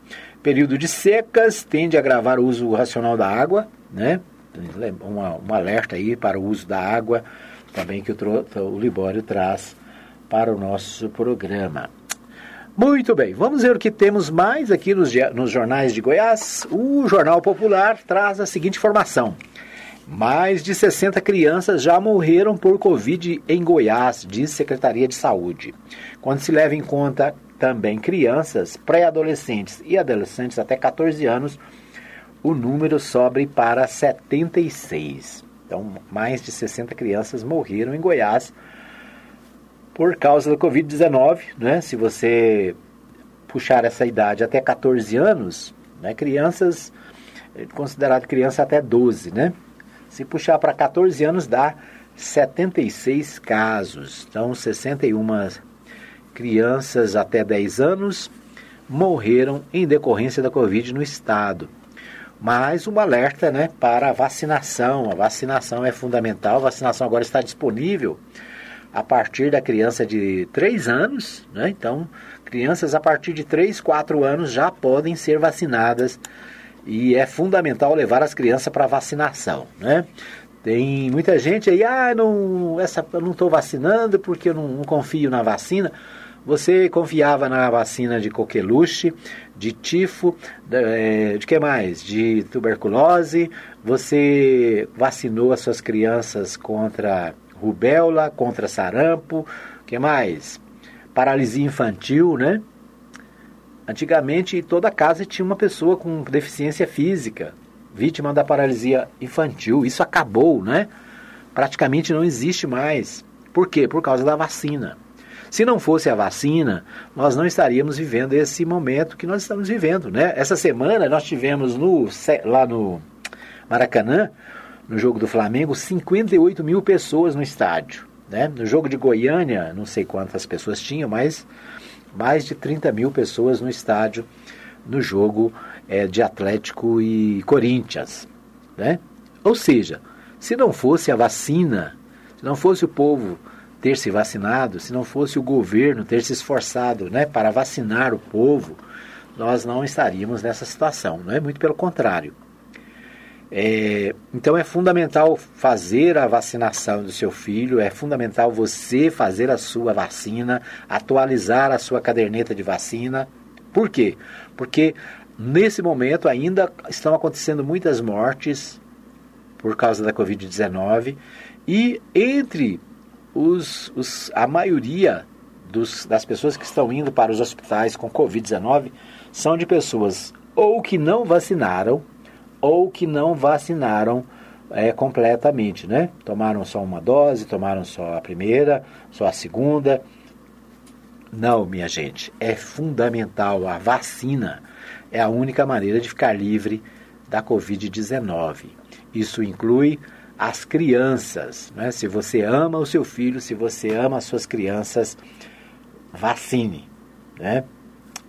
Período de secas tende a agravar o uso racional da água, né? Uma, um alerta aí para o uso da água também que o, o Libório traz para o nosso programa. Muito bem, vamos ver o que temos mais aqui nos, nos jornais de Goiás. O Jornal Popular traz a seguinte informação. Mais de 60 crianças já morreram por Covid em Goiás, diz Secretaria de Saúde. Quando se leva em conta também crianças, pré-adolescentes e adolescentes até 14 anos, o número sobe para 76. Então, mais de 60 crianças morreram em Goiás por causa da Covid-19. Né? Se você puxar essa idade até 14 anos, né? crianças, é considerado criança até 12, né? Se puxar para 14 anos, dá 76 casos. Então, 61 crianças até 10 anos morreram em decorrência da Covid no estado. Mas um alerta né, para a vacinação. A vacinação é fundamental. A vacinação agora está disponível a partir da criança de 3 anos. Né? Então, crianças a partir de 3, 4 anos já podem ser vacinadas. E é fundamental levar as crianças para vacinação. Né? Tem muita gente aí, ah, não, essa, eu não estou vacinando porque eu não, não confio na vacina. Você confiava na vacina de coqueluche, de tifo, de, é, de que mais? De tuberculose. Você vacinou as suas crianças contra rubéola, contra sarampo. que mais? Paralisia infantil, né? Antigamente, toda casa tinha uma pessoa com deficiência física, vítima da paralisia infantil. Isso acabou, né? Praticamente não existe mais. Por quê? Por causa da vacina. Se não fosse a vacina, nós não estaríamos vivendo esse momento que nós estamos vivendo, né? Essa semana nós tivemos no, lá no Maracanã, no jogo do Flamengo, 58 mil pessoas no estádio. Né? No jogo de Goiânia, não sei quantas pessoas tinham, mas mais de 30 mil pessoas no estádio no jogo é, de Atlético e Corinthians. Né? Ou seja, se não fosse a vacina, se não fosse o povo ter se vacinado, se não fosse o governo ter se esforçado né, para vacinar o povo, nós não estaríamos nessa situação. Não é muito pelo contrário. É, então é fundamental fazer a vacinação do seu filho, é fundamental você fazer a sua vacina, atualizar a sua caderneta de vacina. Por quê? Porque nesse momento ainda estão acontecendo muitas mortes por causa da Covid-19 e entre os, os, a maioria dos, das pessoas que estão indo para os hospitais com Covid-19 são de pessoas ou que não vacinaram ou que não vacinaram é, completamente, né? Tomaram só uma dose, tomaram só a primeira, só a segunda. Não, minha gente, é fundamental a vacina. É a única maneira de ficar livre da Covid-19. Isso inclui as crianças. Né? Se você ama o seu filho, se você ama as suas crianças, vacine. Né?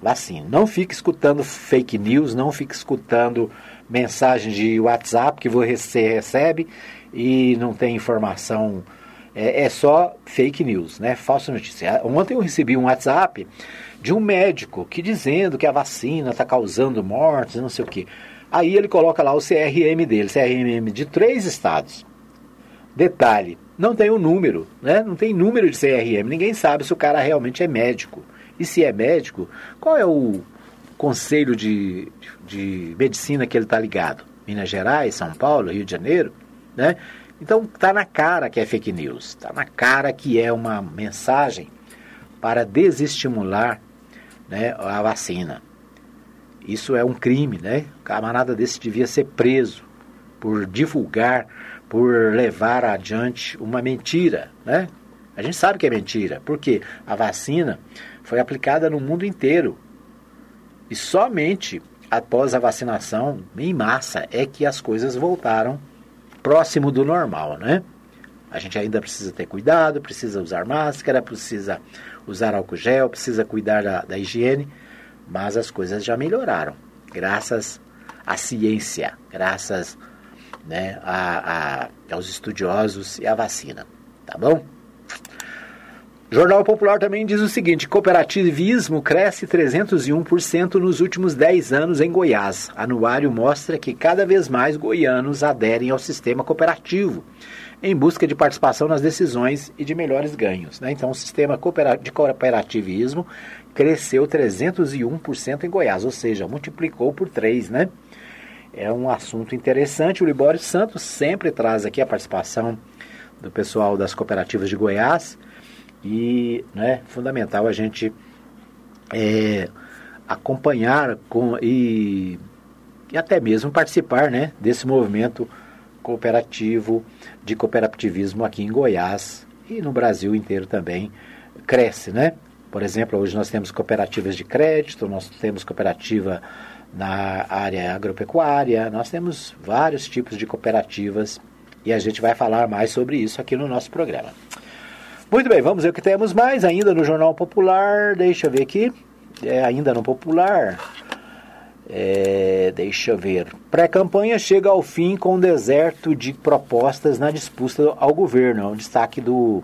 Vacine. Não fique escutando fake news, não fique escutando mensagens de WhatsApp que você recebe e não tem informação. É, é só fake news, né? Falsa notícia. Ontem eu recebi um WhatsApp de um médico que dizendo que a vacina está causando mortes, não sei o que. Aí ele coloca lá o CRM dele, CRM de três estados. Detalhe, não tem o um número, né? Não tem número de CRM. Ninguém sabe se o cara realmente é médico. E se é médico, qual é o conselho de, de medicina que ele está ligado? Minas Gerais, São Paulo, Rio de Janeiro, né? Então tá na cara que é fake news, tá na cara que é uma mensagem para desestimular né, a vacina. Isso é um crime, né? Um camarada desse devia ser preso por divulgar, por levar adiante uma mentira, né? A gente sabe que é mentira, porque a vacina foi aplicada no mundo inteiro. E somente após a vacinação em massa é que as coisas voltaram próximo do normal, né? A gente ainda precisa ter cuidado, precisa usar máscara, precisa usar álcool gel, precisa cuidar da, da higiene, mas as coisas já melhoraram, graças à ciência, graças né, a, a, aos estudiosos e à vacina. Tá bom? Jornal Popular também diz o seguinte: cooperativismo cresce 301% nos últimos 10 anos em Goiás. Anuário mostra que cada vez mais goianos aderem ao sistema cooperativo em busca de participação nas decisões e de melhores ganhos. Né? Então, o sistema de cooperativismo cresceu 301% em Goiás, ou seja, multiplicou por 3, né? É um assunto interessante. O Libório Santos sempre traz aqui a participação do pessoal das cooperativas de Goiás e né, fundamental a gente é, acompanhar com, e, e até mesmo participar né, desse movimento cooperativo de cooperativismo aqui em Goiás e no Brasil inteiro também cresce, né? Por exemplo, hoje nós temos cooperativas de crédito, nós temos cooperativa na área agropecuária, nós temos vários tipos de cooperativas e a gente vai falar mais sobre isso aqui no nosso programa. Muito bem, vamos ver o que temos mais ainda no Jornal Popular. Deixa eu ver aqui. É, ainda no Popular. É, deixa eu ver. Pré-campanha chega ao fim com um deserto de propostas na disputa ao governo. É um destaque do,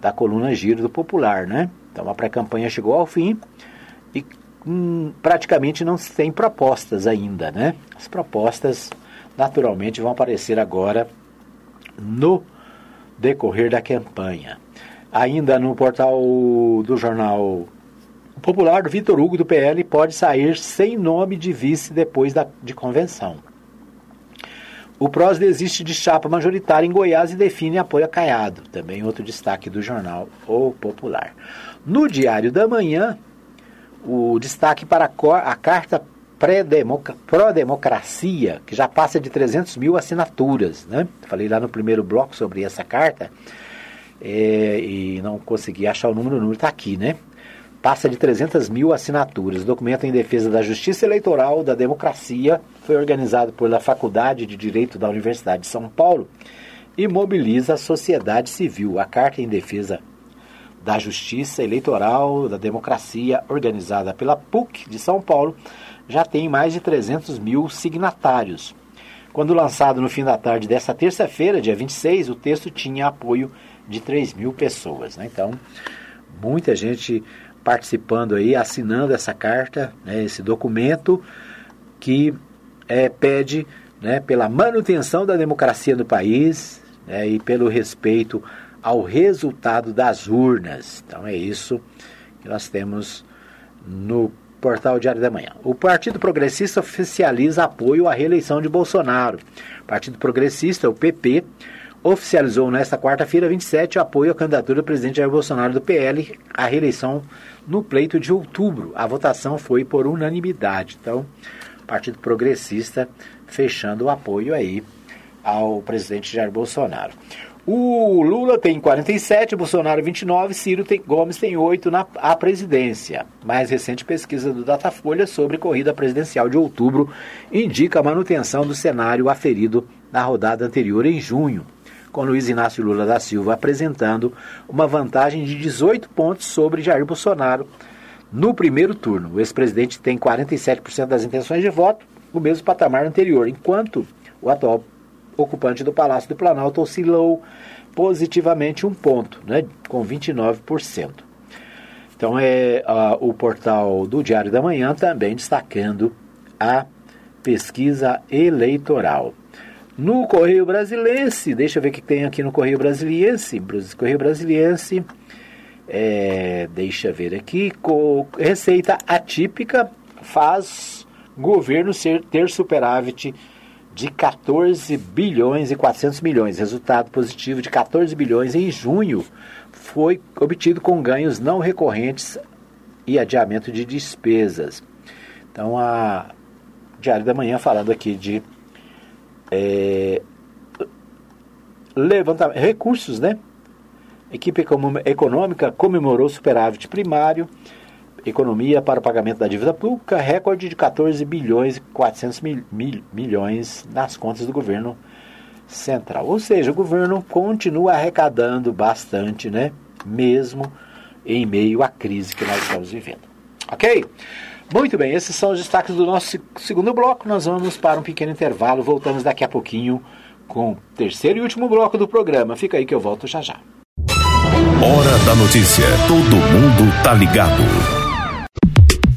da coluna Giro do Popular, né? Então a pré-campanha chegou ao fim e hum, praticamente não se tem propostas ainda, né? As propostas naturalmente vão aparecer agora no decorrer da campanha. Ainda no portal do jornal Popular, Vitor Hugo do PL pode sair sem nome de vice depois da, de convenção. O PROS desiste de chapa majoritária em Goiás e define apoio a Caiado. Também outro destaque do jornal O Popular. No Diário da Manhã, o destaque para a carta pró-democracia, que já passa de 300 mil assinaturas. Né? Falei lá no primeiro bloco sobre essa carta é, e não consegui achar o número, o número está aqui, né? Passa de 300 mil assinaturas. O documento em defesa da justiça eleitoral, da democracia, foi organizado pela Faculdade de Direito da Universidade de São Paulo e mobiliza a sociedade civil. A Carta em Defesa da Justiça Eleitoral, da Democracia, organizada pela PUC de São Paulo, já tem mais de 300 mil signatários. Quando lançado no fim da tarde desta terça-feira, dia 26, o texto tinha apoio de 3 mil pessoas. Né? Então, muita gente participando aí, assinando essa carta, né, esse documento que é, pede né, pela manutenção da democracia no país né, e pelo respeito ao resultado das urnas. Então é isso que nós temos no portal Diário da Manhã. O Partido Progressista oficializa apoio à reeleição de Bolsonaro. O Partido Progressista, o PP, oficializou nesta quarta-feira, 27, o apoio à candidatura do presidente Jair Bolsonaro do PL à reeleição no pleito de outubro. A votação foi por unanimidade. Então, Partido Progressista fechando o apoio aí ao presidente Jair Bolsonaro. O Lula tem 47, Bolsonaro 29, Ciro tem, Gomes tem 8 na a presidência. Mais recente pesquisa do Datafolha sobre corrida presidencial de outubro indica a manutenção do cenário aferido na rodada anterior em junho com Luiz Inácio Lula da Silva apresentando uma vantagem de 18 pontos sobre Jair Bolsonaro no primeiro turno. O ex-presidente tem 47% das intenções de voto, o mesmo patamar anterior, enquanto o atual ocupante do Palácio do Planalto oscilou positivamente um ponto, né, com 29%. Então é o portal do Diário da Manhã também destacando a pesquisa eleitoral. No Correio Brasiliense, deixa eu ver o que tem aqui no Correio Brasiliense. Correio Brasiliense, é, deixa eu ver aqui. Receita atípica faz governo ser, ter superávit de 14 bilhões e 400 milhões. Resultado positivo de 14 bilhões em junho foi obtido com ganhos não recorrentes e adiamento de despesas. Então, a Diário da Manhã falando aqui de é, recursos, né? Equipe econômica comemorou superávit primário, economia para o pagamento da dívida pública, recorde de 14 bilhões e 400 mil, mil, milhões nas contas do governo central. Ou seja, o governo continua arrecadando bastante, né? Mesmo em meio à crise que nós estamos vivendo. Ok? Muito bem, esses são os destaques do nosso segundo bloco. Nós vamos para um pequeno intervalo. Voltamos daqui a pouquinho com o terceiro e último bloco do programa. Fica aí que eu volto já já. Hora da notícia. Todo mundo tá ligado.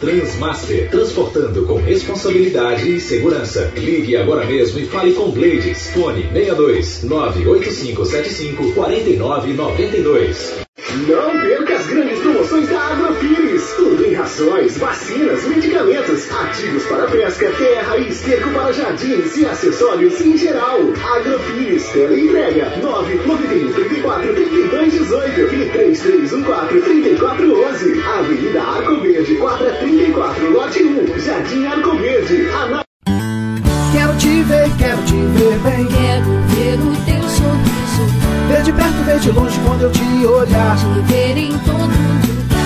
Transmaster, transportando com responsabilidade e segurança. Ligue agora mesmo e fale com Blades. Fone 62 98575 4992. Não perca as grandes promoções da Agrofires. Rações, vacinas, medicamentos, ativos para pesca, terra e esterco para jardins e acessórios em geral. Agrofires, teleentrega 991 34 32 18 e 3314 3411. Avenida Arco Verde, quadra 34, lote 1, Jardim Arco Verde. Ana... Quero te ver, quero te ver bem. Quero ver o teu sorriso. Ver de perto, ver de longe quando eu te olhar. Te ver em todo lugar.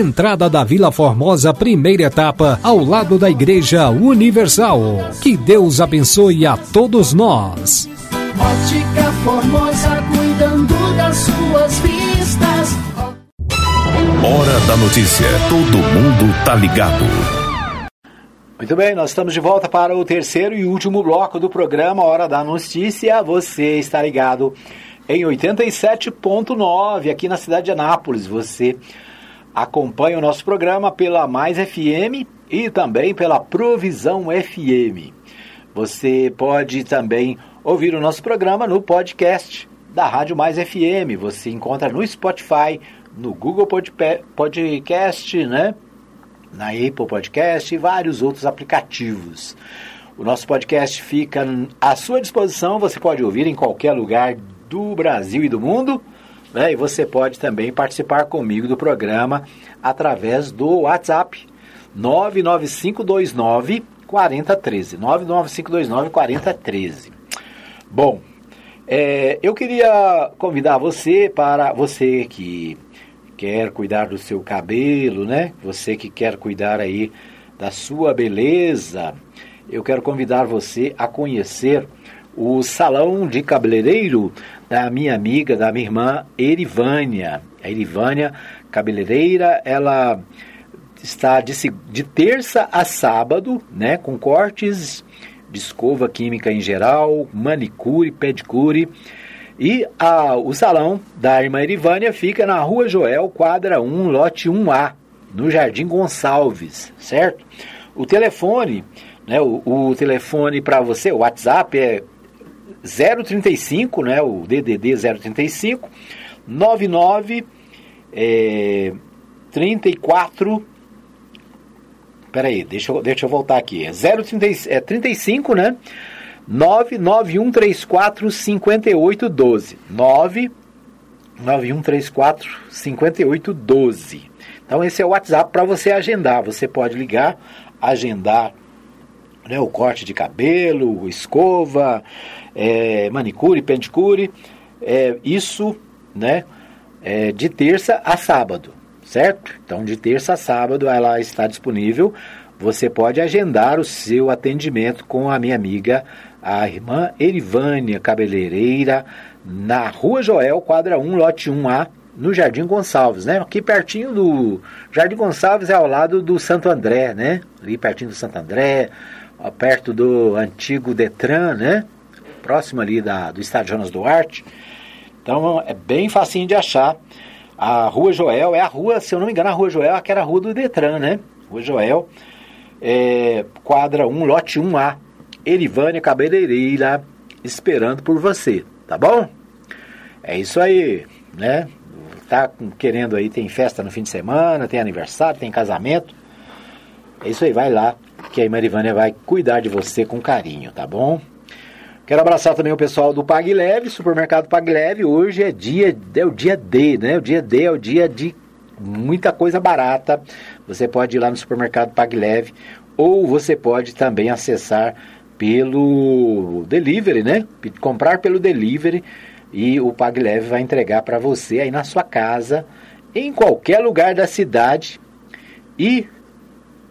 entrada da Vila Formosa, primeira etapa, ao lado da Igreja Universal. Que Deus abençoe a todos nós. Ótica Formosa, cuidando das suas vistas. Hora da notícia. Todo mundo tá ligado. Muito bem, nós estamos de volta para o terceiro e último bloco do programa Hora da Notícia. Você está ligado em 87.9 aqui na cidade de Anápolis. Você acompanha o nosso programa pela Mais FM e também pela Provisão FM. Você pode também ouvir o nosso programa no podcast da Rádio Mais FM. Você encontra no Spotify, no Google Podcast, né? na Apple Podcast e vários outros aplicativos. O nosso podcast fica à sua disposição, você pode ouvir em qualquer lugar do Brasil e do mundo, né? E você pode também participar comigo do programa através do WhatsApp 99529 4013. 99529 4013. Bom, é, eu queria convidar você para você que quer cuidar do seu cabelo, né? Você que quer cuidar aí da sua beleza, eu quero convidar você a conhecer o salão de cabeleireiro da minha amiga, da minha irmã Erivânia. A Erivânia, cabeleireira, ela está de, de terça a sábado, né, com cortes de escova química em geral, manicure, pedicure. E a- o salão da irmã Erivânia fica na Rua Joel, quadra 1, lote 1A, no Jardim Gonçalves, certo? O telefone, né, o, o telefone para você, o WhatsApp é 035, né, o DDD 035 99 é, 34 Peraí, deixa eu, deixa eu voltar aqui. É 030, é 35, né? 99134 5812. 99134 5812. Então esse é o WhatsApp para você agendar. Você pode ligar, agendar né, o corte de cabelo, escova, é, manicure, pedicure. É, isso, né? é, de terça a sábado, certo? Então, de terça a sábado ela está disponível. Você pode agendar o seu atendimento com a minha amiga, a irmã Erivânia Cabeleireira, na Rua Joel, quadra 1, lote 1A, no Jardim Gonçalves, né? Aqui pertinho do Jardim Gonçalves é ao lado do Santo André, né? Ali pertinho do Santo André, perto do antigo Detran, né? Próximo ali da, do estádio Jonas Duarte. Então é bem facinho de achar. A Rua Joel é a rua, se eu não me engano, a Rua Joel é que era a rua do Detran, né? Rua Joel. é, quadra 1, lote 1A. Erivânia Cabeleireira esperando por você, tá bom? É isso aí, né? Tá querendo aí, tem festa no fim de semana, tem aniversário, tem casamento. É isso aí, vai lá, que a Marivânia vai cuidar de você com carinho, tá bom? Quero abraçar também o pessoal do Pag Leve, supermercado Pag Leve. Hoje é dia, é o dia D, né? O dia D é o dia de muita coisa barata. Você pode ir lá no supermercado Pag Leve ou você pode também acessar pelo delivery, né? Comprar pelo delivery e o Pag Leve vai entregar para você aí na sua casa, em qualquer lugar da cidade e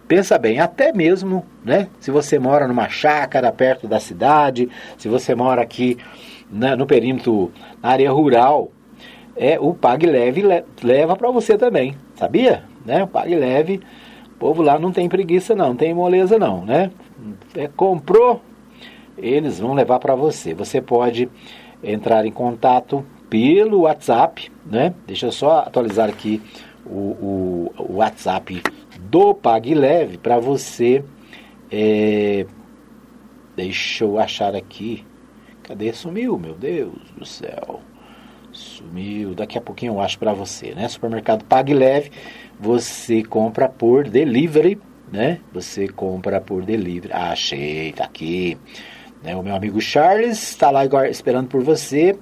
pensa bem, até mesmo, né? Se você mora numa chácara perto da cidade, se você mora aqui na, no perímetro, na área rural, é o Pag Leve le, leva para você também, sabia? Né? O Pag Leve, o povo lá não tem preguiça não, não tem moleza não, né? É, comprou, eles vão levar para você. Você pode entrar em contato pelo WhatsApp, né? Deixa eu só atualizar aqui o, o, o WhatsApp do PagLeve para você. É, deixa eu achar aqui. Cadê? Sumiu, meu Deus do céu. Sumiu. Daqui a pouquinho eu acho para você, né? Supermercado PagLeve, você compra por delivery, né? Você compra por delivery. Ah, achei, tá aqui. Né? O meu amigo Charles está lá esperando por você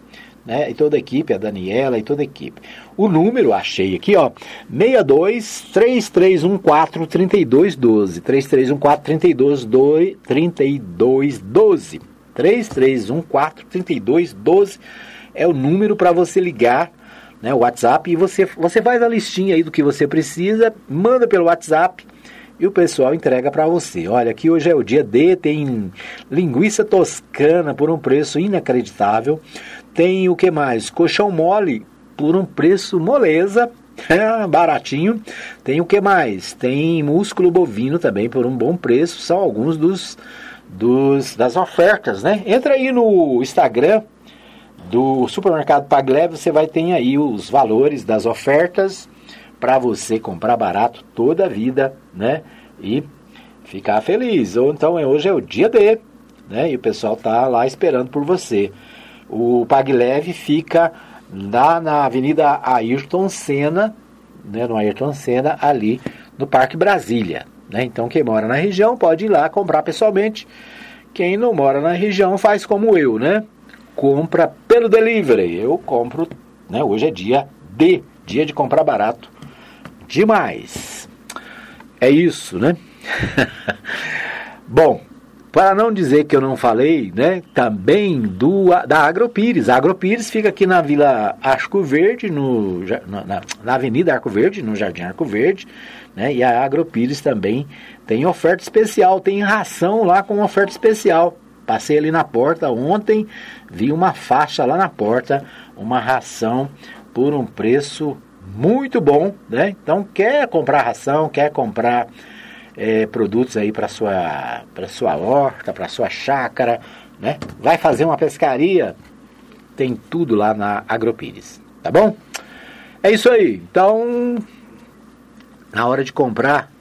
né? E toda a equipe, a Daniela e toda a equipe. O número, achei aqui, ó, 62 3314 3212. 3314 3212 3212. 3314 3212 é o número para você ligar né, o WhatsApp e você, você faz a listinha aí do que você precisa, manda pelo WhatsApp e o pessoal entrega para você. Olha, aqui hoje é o dia D, tem linguiça toscana por um preço inacreditável. Tem o que mais? Colchão mole por um preço moleza, baratinho. Tem o que mais? Tem músculo bovino também por um bom preço. São alguns dos, dos das ofertas, né? Entra aí no Instagram do supermercado Pagleve, você vai ter aí os valores das ofertas para você comprar barato toda a vida, né? E ficar feliz. Ou então hoje é o dia D, né? E o pessoal tá lá esperando por você. O PagLeve fica lá na Avenida Ayrton Senna, né, no Ayrton Senna, ali no Parque Brasília. Né? Então, quem mora na região pode ir lá comprar pessoalmente. Quem não mora na região faz como eu, né? Compra pelo delivery. Eu compro, né? Hoje é dia D, dia de comprar barato. Demais. É isso, né? Bom, para não dizer que eu não falei, né, também do, da Agropires. A Agropires fica aqui na Vila Arco Verde, no, na, na Avenida Arco Verde, no Jardim Arco Verde, né, e a Agropires também tem oferta especial, tem ração lá com oferta especial. Passei ali na porta ontem, vi uma faixa lá na porta, uma ração por um preço muito bom, né? Então quer comprar ração, quer comprar é, produtos aí para sua para sua horta, para sua chácara, né? Vai fazer uma pescaria, tem tudo lá na Agropires, tá bom? É isso aí. Então, na hora de comprar,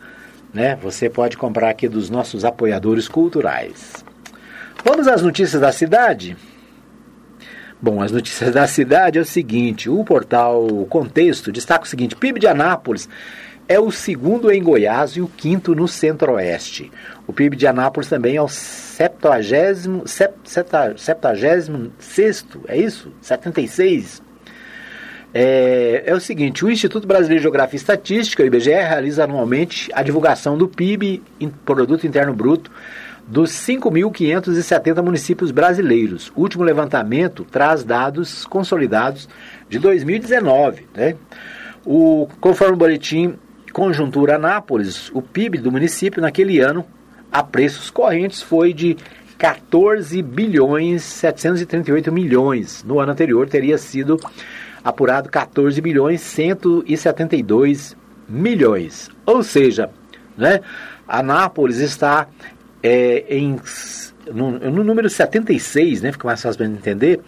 né? Você pode comprar aqui dos nossos apoiadores culturais. Vamos às notícias da cidade? Bom, as notícias da cidade é o seguinte: o portal Contexto destaca o seguinte: PIB de Anápolis é o segundo em Goiás e o quinto no Centro-Oeste. O PIB de Anápolis também é o 76, 76 é isso? 76? É, é o seguinte, o Instituto Brasileiro de Geografia e Estatística, o IBGE, realiza anualmente a divulgação do PIB, Produto Interno Bruto, dos 5.570 municípios brasileiros. O último levantamento traz dados consolidados de 2019. Né? O, conforme o boletim Conjuntura Anápolis, o PIB do município naquele ano, a preços correntes, foi de 14 bilhões 738 milhões. No ano anterior teria sido apurado 14 bilhões 172 milhões. Ou seja, né, Anápolis está é, em, no, no número 76, né, fica mais fácil para entender,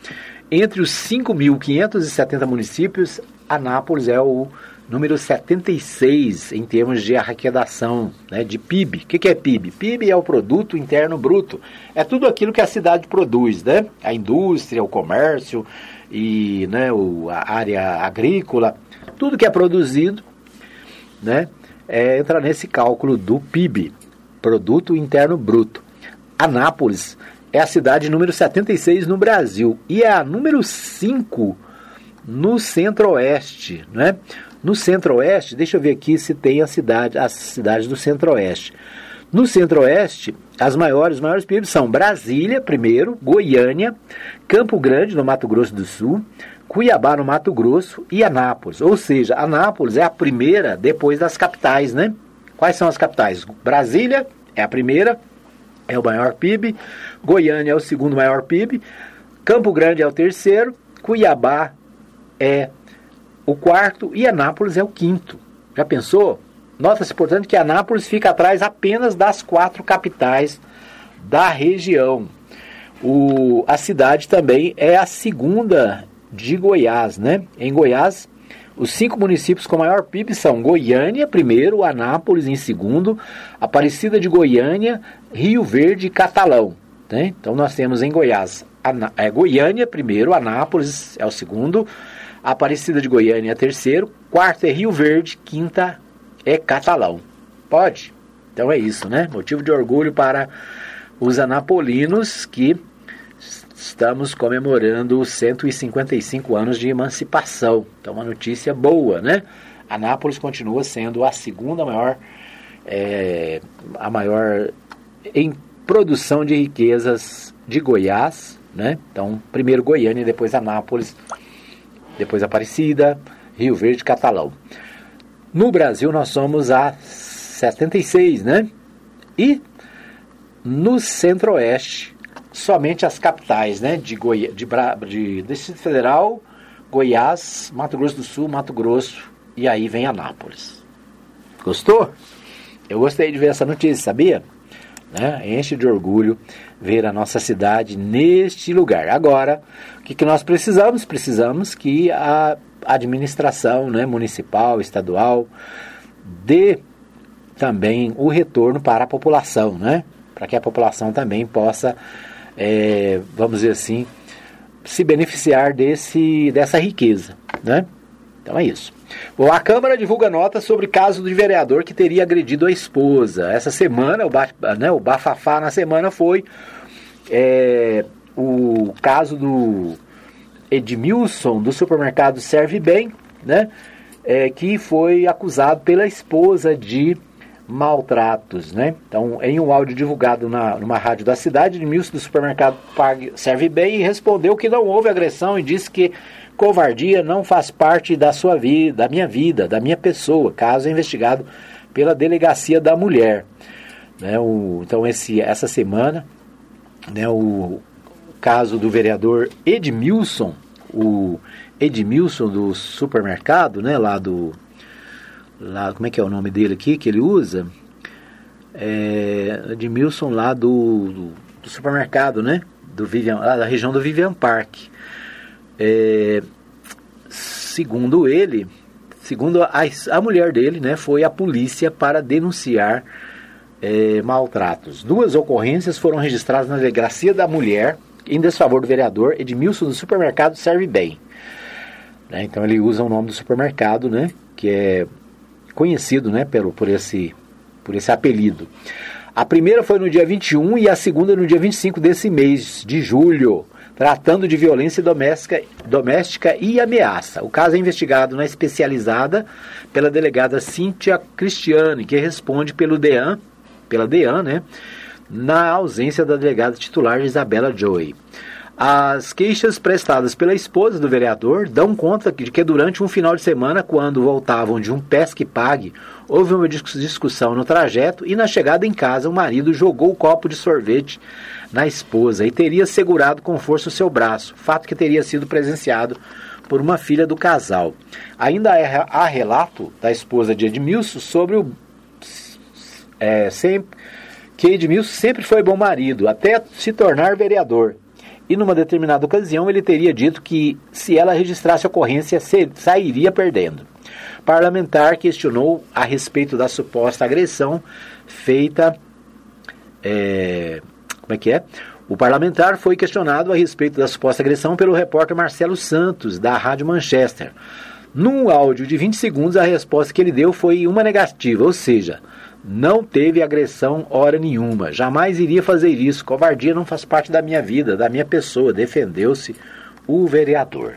Entre os 5.570 municípios, Anápolis é o número 76 em termos de arrecadação né, de PIB. O que, que é PIB? PIB é o produto interno bruto. É tudo aquilo que a cidade produz, né? A indústria, o comércio e né, o, a área agrícola, tudo que é produzido, né, é, entra nesse cálculo do PIB, produto interno bruto. Anápolis é a cidade número 76 no Brasil e é a número 5 no Centro-Oeste, né? No Centro-Oeste, deixa eu ver aqui se tem a cidade, as cidades do Centro-Oeste. No Centro-Oeste, as maiores, maiores PIBs são Brasília, primeiro, Goiânia, Campo Grande, no Mato Grosso do Sul, Cuiabá, no Mato Grosso, e Anápolis. Ou seja, Anápolis é a primeira depois das capitais, né? Quais são as capitais? Brasília é a primeira, é o maior PIB, Goiânia é o segundo maior PIB, Campo Grande é o terceiro, Cuiabá é o quarto e Anápolis é o quinto. Já pensou? Nota-se, portanto, que Anápolis fica atrás apenas das quatro capitais da região. O, a cidade também é a segunda de Goiás, né? Em Goiás, os cinco municípios com maior PIB são Goiânia, primeiro, Anápolis em segundo, Aparecida de Goiânia, Rio Verde e Catalão. Né? Então nós temos em Goiás, é, Goiânia primeiro, Anápolis é o segundo, Aparecida de Goiânia é terceiro, quarto é Rio Verde, quinta é Catalão. Pode? Então é isso, né? Motivo de orgulho para os anapolinos que estamos comemorando os 155 anos de emancipação. Então uma notícia boa, né? Anápolis continua sendo a segunda maior, é, a maior em produção de riquezas de Goiás, né? Então primeiro Goiânia, depois Anápolis depois Aparecida, Rio Verde, Catalão. No Brasil nós somos a 76, né? E no Centro-Oeste, somente as capitais, né? De, Goi de, Bra de Distrito Federal, Goiás, Mato Grosso do Sul, Mato Grosso e aí vem Anápolis. Gostou? Eu gostei de ver essa notícia, sabia? Né? Enche de orgulho ver a nossa cidade neste lugar. Agora, o que, que nós precisamos? Precisamos que a administração né, municipal, estadual, dê também o retorno para a população, né? para que a população também possa, é, vamos dizer assim, se beneficiar desse, dessa riqueza. Né? Então é isso. Bom, a Câmara divulga nota sobre caso de vereador que teria agredido a esposa. Essa semana, o, ba, né, o bafafá na semana foi é, o caso do Edmilson, do supermercado Serve Bem, né, é, que foi acusado pela esposa de maltratos, né? Então, em um áudio divulgado na, numa rádio da cidade, Edmilson do supermercado Serve Bem respondeu que não houve agressão e disse que covardia não faz parte da sua vida, da minha vida, da minha pessoa, caso é investigado pela delegacia da mulher. Né, o, então esse, essa semana, né, o, caso do vereador Edmilson, o Edmilson do supermercado, né, lá do lá, como é que é o nome dele aqui que ele usa? É, Edmilson lá do, do, do supermercado, né, do Vivian, lá da região do Vivian Park. É, segundo ele, segundo a, a mulher dele, né, foi a polícia para denunciar é, maltratos. Duas ocorrências foram registradas na delegacia da mulher em desfavor do vereador Edmilson do supermercado Serve Bem. Né, então ele usa o nome do supermercado, né, que é conhecido né, pelo, por, esse, por esse apelido. A primeira foi no dia 21 e a segunda no dia 25 desse mês de julho tratando de violência doméstica, doméstica e ameaça. O caso é investigado na especializada pela delegada Cíntia Cristiane, que responde pelo DEAN, pela DEAN, né, na ausência da delegada titular Isabela Joy. As queixas prestadas pela esposa do vereador dão conta de que durante um final de semana, quando voltavam de um pesque pague, houve uma discussão no trajeto e na chegada em casa o marido jogou o copo de sorvete na esposa e teria segurado com força o seu braço, fato que teria sido presenciado por uma filha do casal. Ainda há relato da esposa de Edmilson sobre o é, sempre, que Edmilson sempre foi bom marido, até se tornar vereador. E numa determinada ocasião ele teria dito que se ela registrasse a ocorrência, sairia perdendo. Parlamentar questionou a respeito da suposta agressão feita. É, como é que é? O parlamentar foi questionado a respeito da suposta agressão pelo repórter Marcelo Santos, da Rádio Manchester. Num áudio de 20 segundos, a resposta que ele deu foi uma negativa, ou seja, não teve agressão hora nenhuma. Jamais iria fazer isso. Covardia não faz parte da minha vida, da minha pessoa. Defendeu-se o vereador.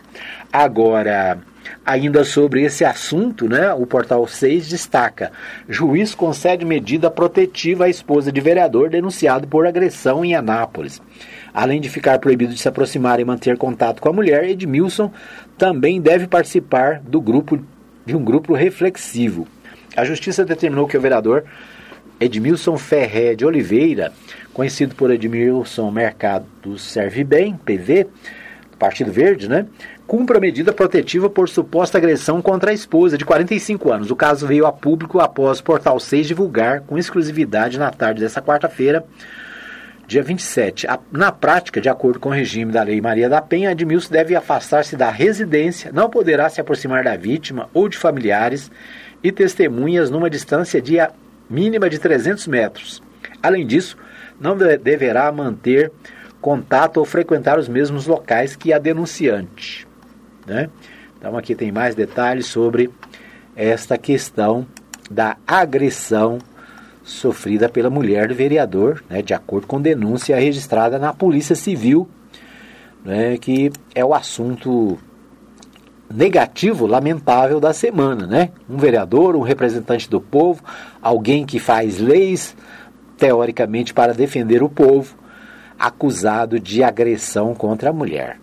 Agora, ainda sobre esse assunto, né, o portal 6 destaca: juiz concede medida protetiva à esposa de vereador denunciado por agressão em Anápolis. Além de ficar proibido de se aproximar e manter contato com a mulher, Edmilson também deve participar do grupo de um grupo reflexivo. A justiça determinou que o vereador Edmilson Ferré de Oliveira, conhecido por Edmilson Mercado Serve Bem, PV, Partido Verde, né? Cumpra medida protetiva por suposta agressão contra a esposa de 45 anos. O caso veio a público após o Portal 6 divulgar com exclusividade na tarde desta quarta-feira, dia 27. Na prática, de acordo com o regime da Lei Maria da Penha, Edmilson deve afastar-se da residência, não poderá se aproximar da vítima ou de familiares e testemunhas numa distância de mínima de 300 metros. Além disso, não deverá manter contato ou frequentar os mesmos locais que a denunciante. Né? Então aqui tem mais detalhes sobre esta questão da agressão sofrida pela mulher do vereador, né, de acordo com denúncia registrada na Polícia Civil, né, que é o assunto negativo, lamentável da semana, né? Um vereador, um representante do povo, alguém que faz leis teoricamente para defender o povo, acusado de agressão contra a mulher.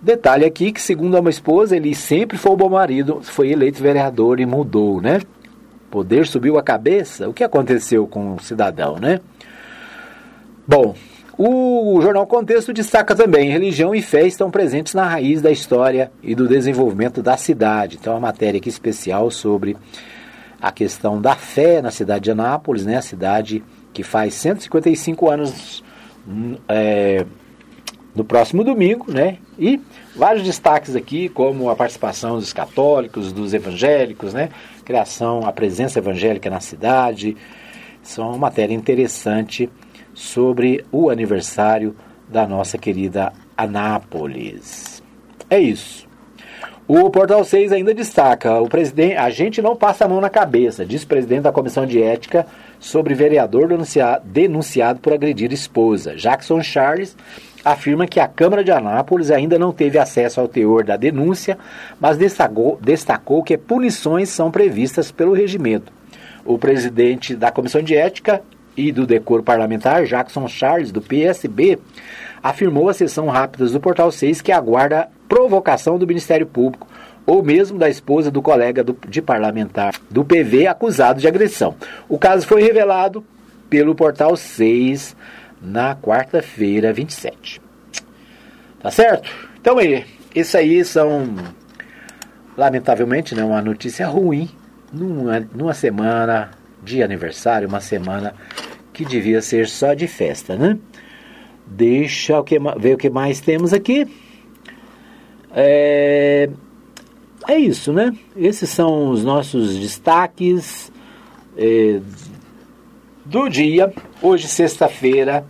Detalhe aqui que, segundo uma esposa, ele sempre foi bom marido, foi eleito vereador e mudou, né? Poder subiu a cabeça. O que aconteceu com o cidadão, né? Bom, o jornal Contexto destaca também: religião e fé estão presentes na raiz da história e do desenvolvimento da cidade. Então, uma matéria aqui especial sobre a questão da fé na cidade de Anápolis, né? A cidade que faz 155 anos é, no próximo domingo, né? E vários destaques aqui, como a participação dos católicos, dos evangélicos, né? Criação, a presença evangélica na cidade. São uma matéria interessante sobre o aniversário da nossa querida Anápolis. É isso. O Portal 6 ainda destaca: o presidente, a gente não passa a mão na cabeça, diz o presidente da Comissão de Ética sobre vereador denunciado, por agredir esposa. Jackson Charles afirma que a Câmara de Anápolis ainda não teve acesso ao teor da denúncia, mas destacou, destacou que punições são previstas pelo regimento. O presidente da Comissão de Ética e do Decoro Parlamentar, Jackson Charles, do PSB, afirmou à sessão rápidas do Portal 6 que aguarda provocação do Ministério Público ou mesmo da esposa do colega do, de parlamentar do PV acusado de agressão. O caso foi revelado pelo Portal 6 na quarta-feira 27. Tá certo? Então, isso aí são, lamentavelmente, né, uma notícia ruim numa, numa semana de aniversário, uma semana que devia ser só de festa, né? Deixa o que, ver o que mais temos aqui. É, é isso, né? Esses são os nossos destaques é, do dia. Hoje, sexta-feira,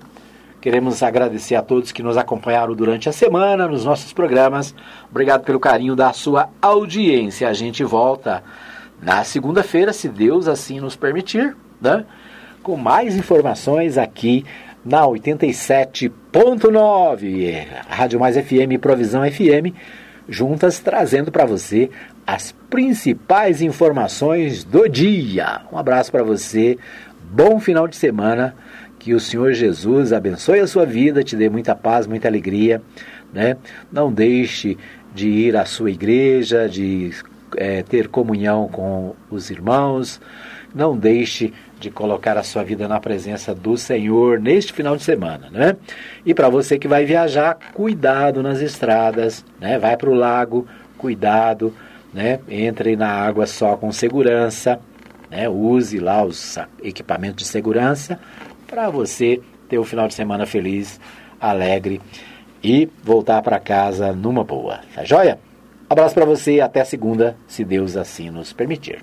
queremos agradecer a todos que nos acompanharam durante a semana nos nossos programas. Obrigado pelo carinho da sua audiência. A gente volta na segunda-feira, se Deus assim nos permitir, né? Com mais informações aqui na 87.9, Rádio Mais FM Provisão FM juntas trazendo para você as principais informações do dia. Um abraço para você, bom final de semana, que o Senhor Jesus abençoe a sua vida, te dê muita paz, muita alegria, né? Não deixe de ir à sua igreja, de é, ter comunhão com os irmãos, não deixe de colocar a sua vida na presença do Senhor neste final de semana, né? E para você que vai viajar, cuidado nas estradas, né? Vai para o lago, cuidado, né? Entre na água só com segurança, né? Use lá os equipamentos de segurança para você ter um final de semana feliz, alegre e voltar para casa numa boa. Tá joia? Abraço para você e até segunda, se Deus assim nos permitir.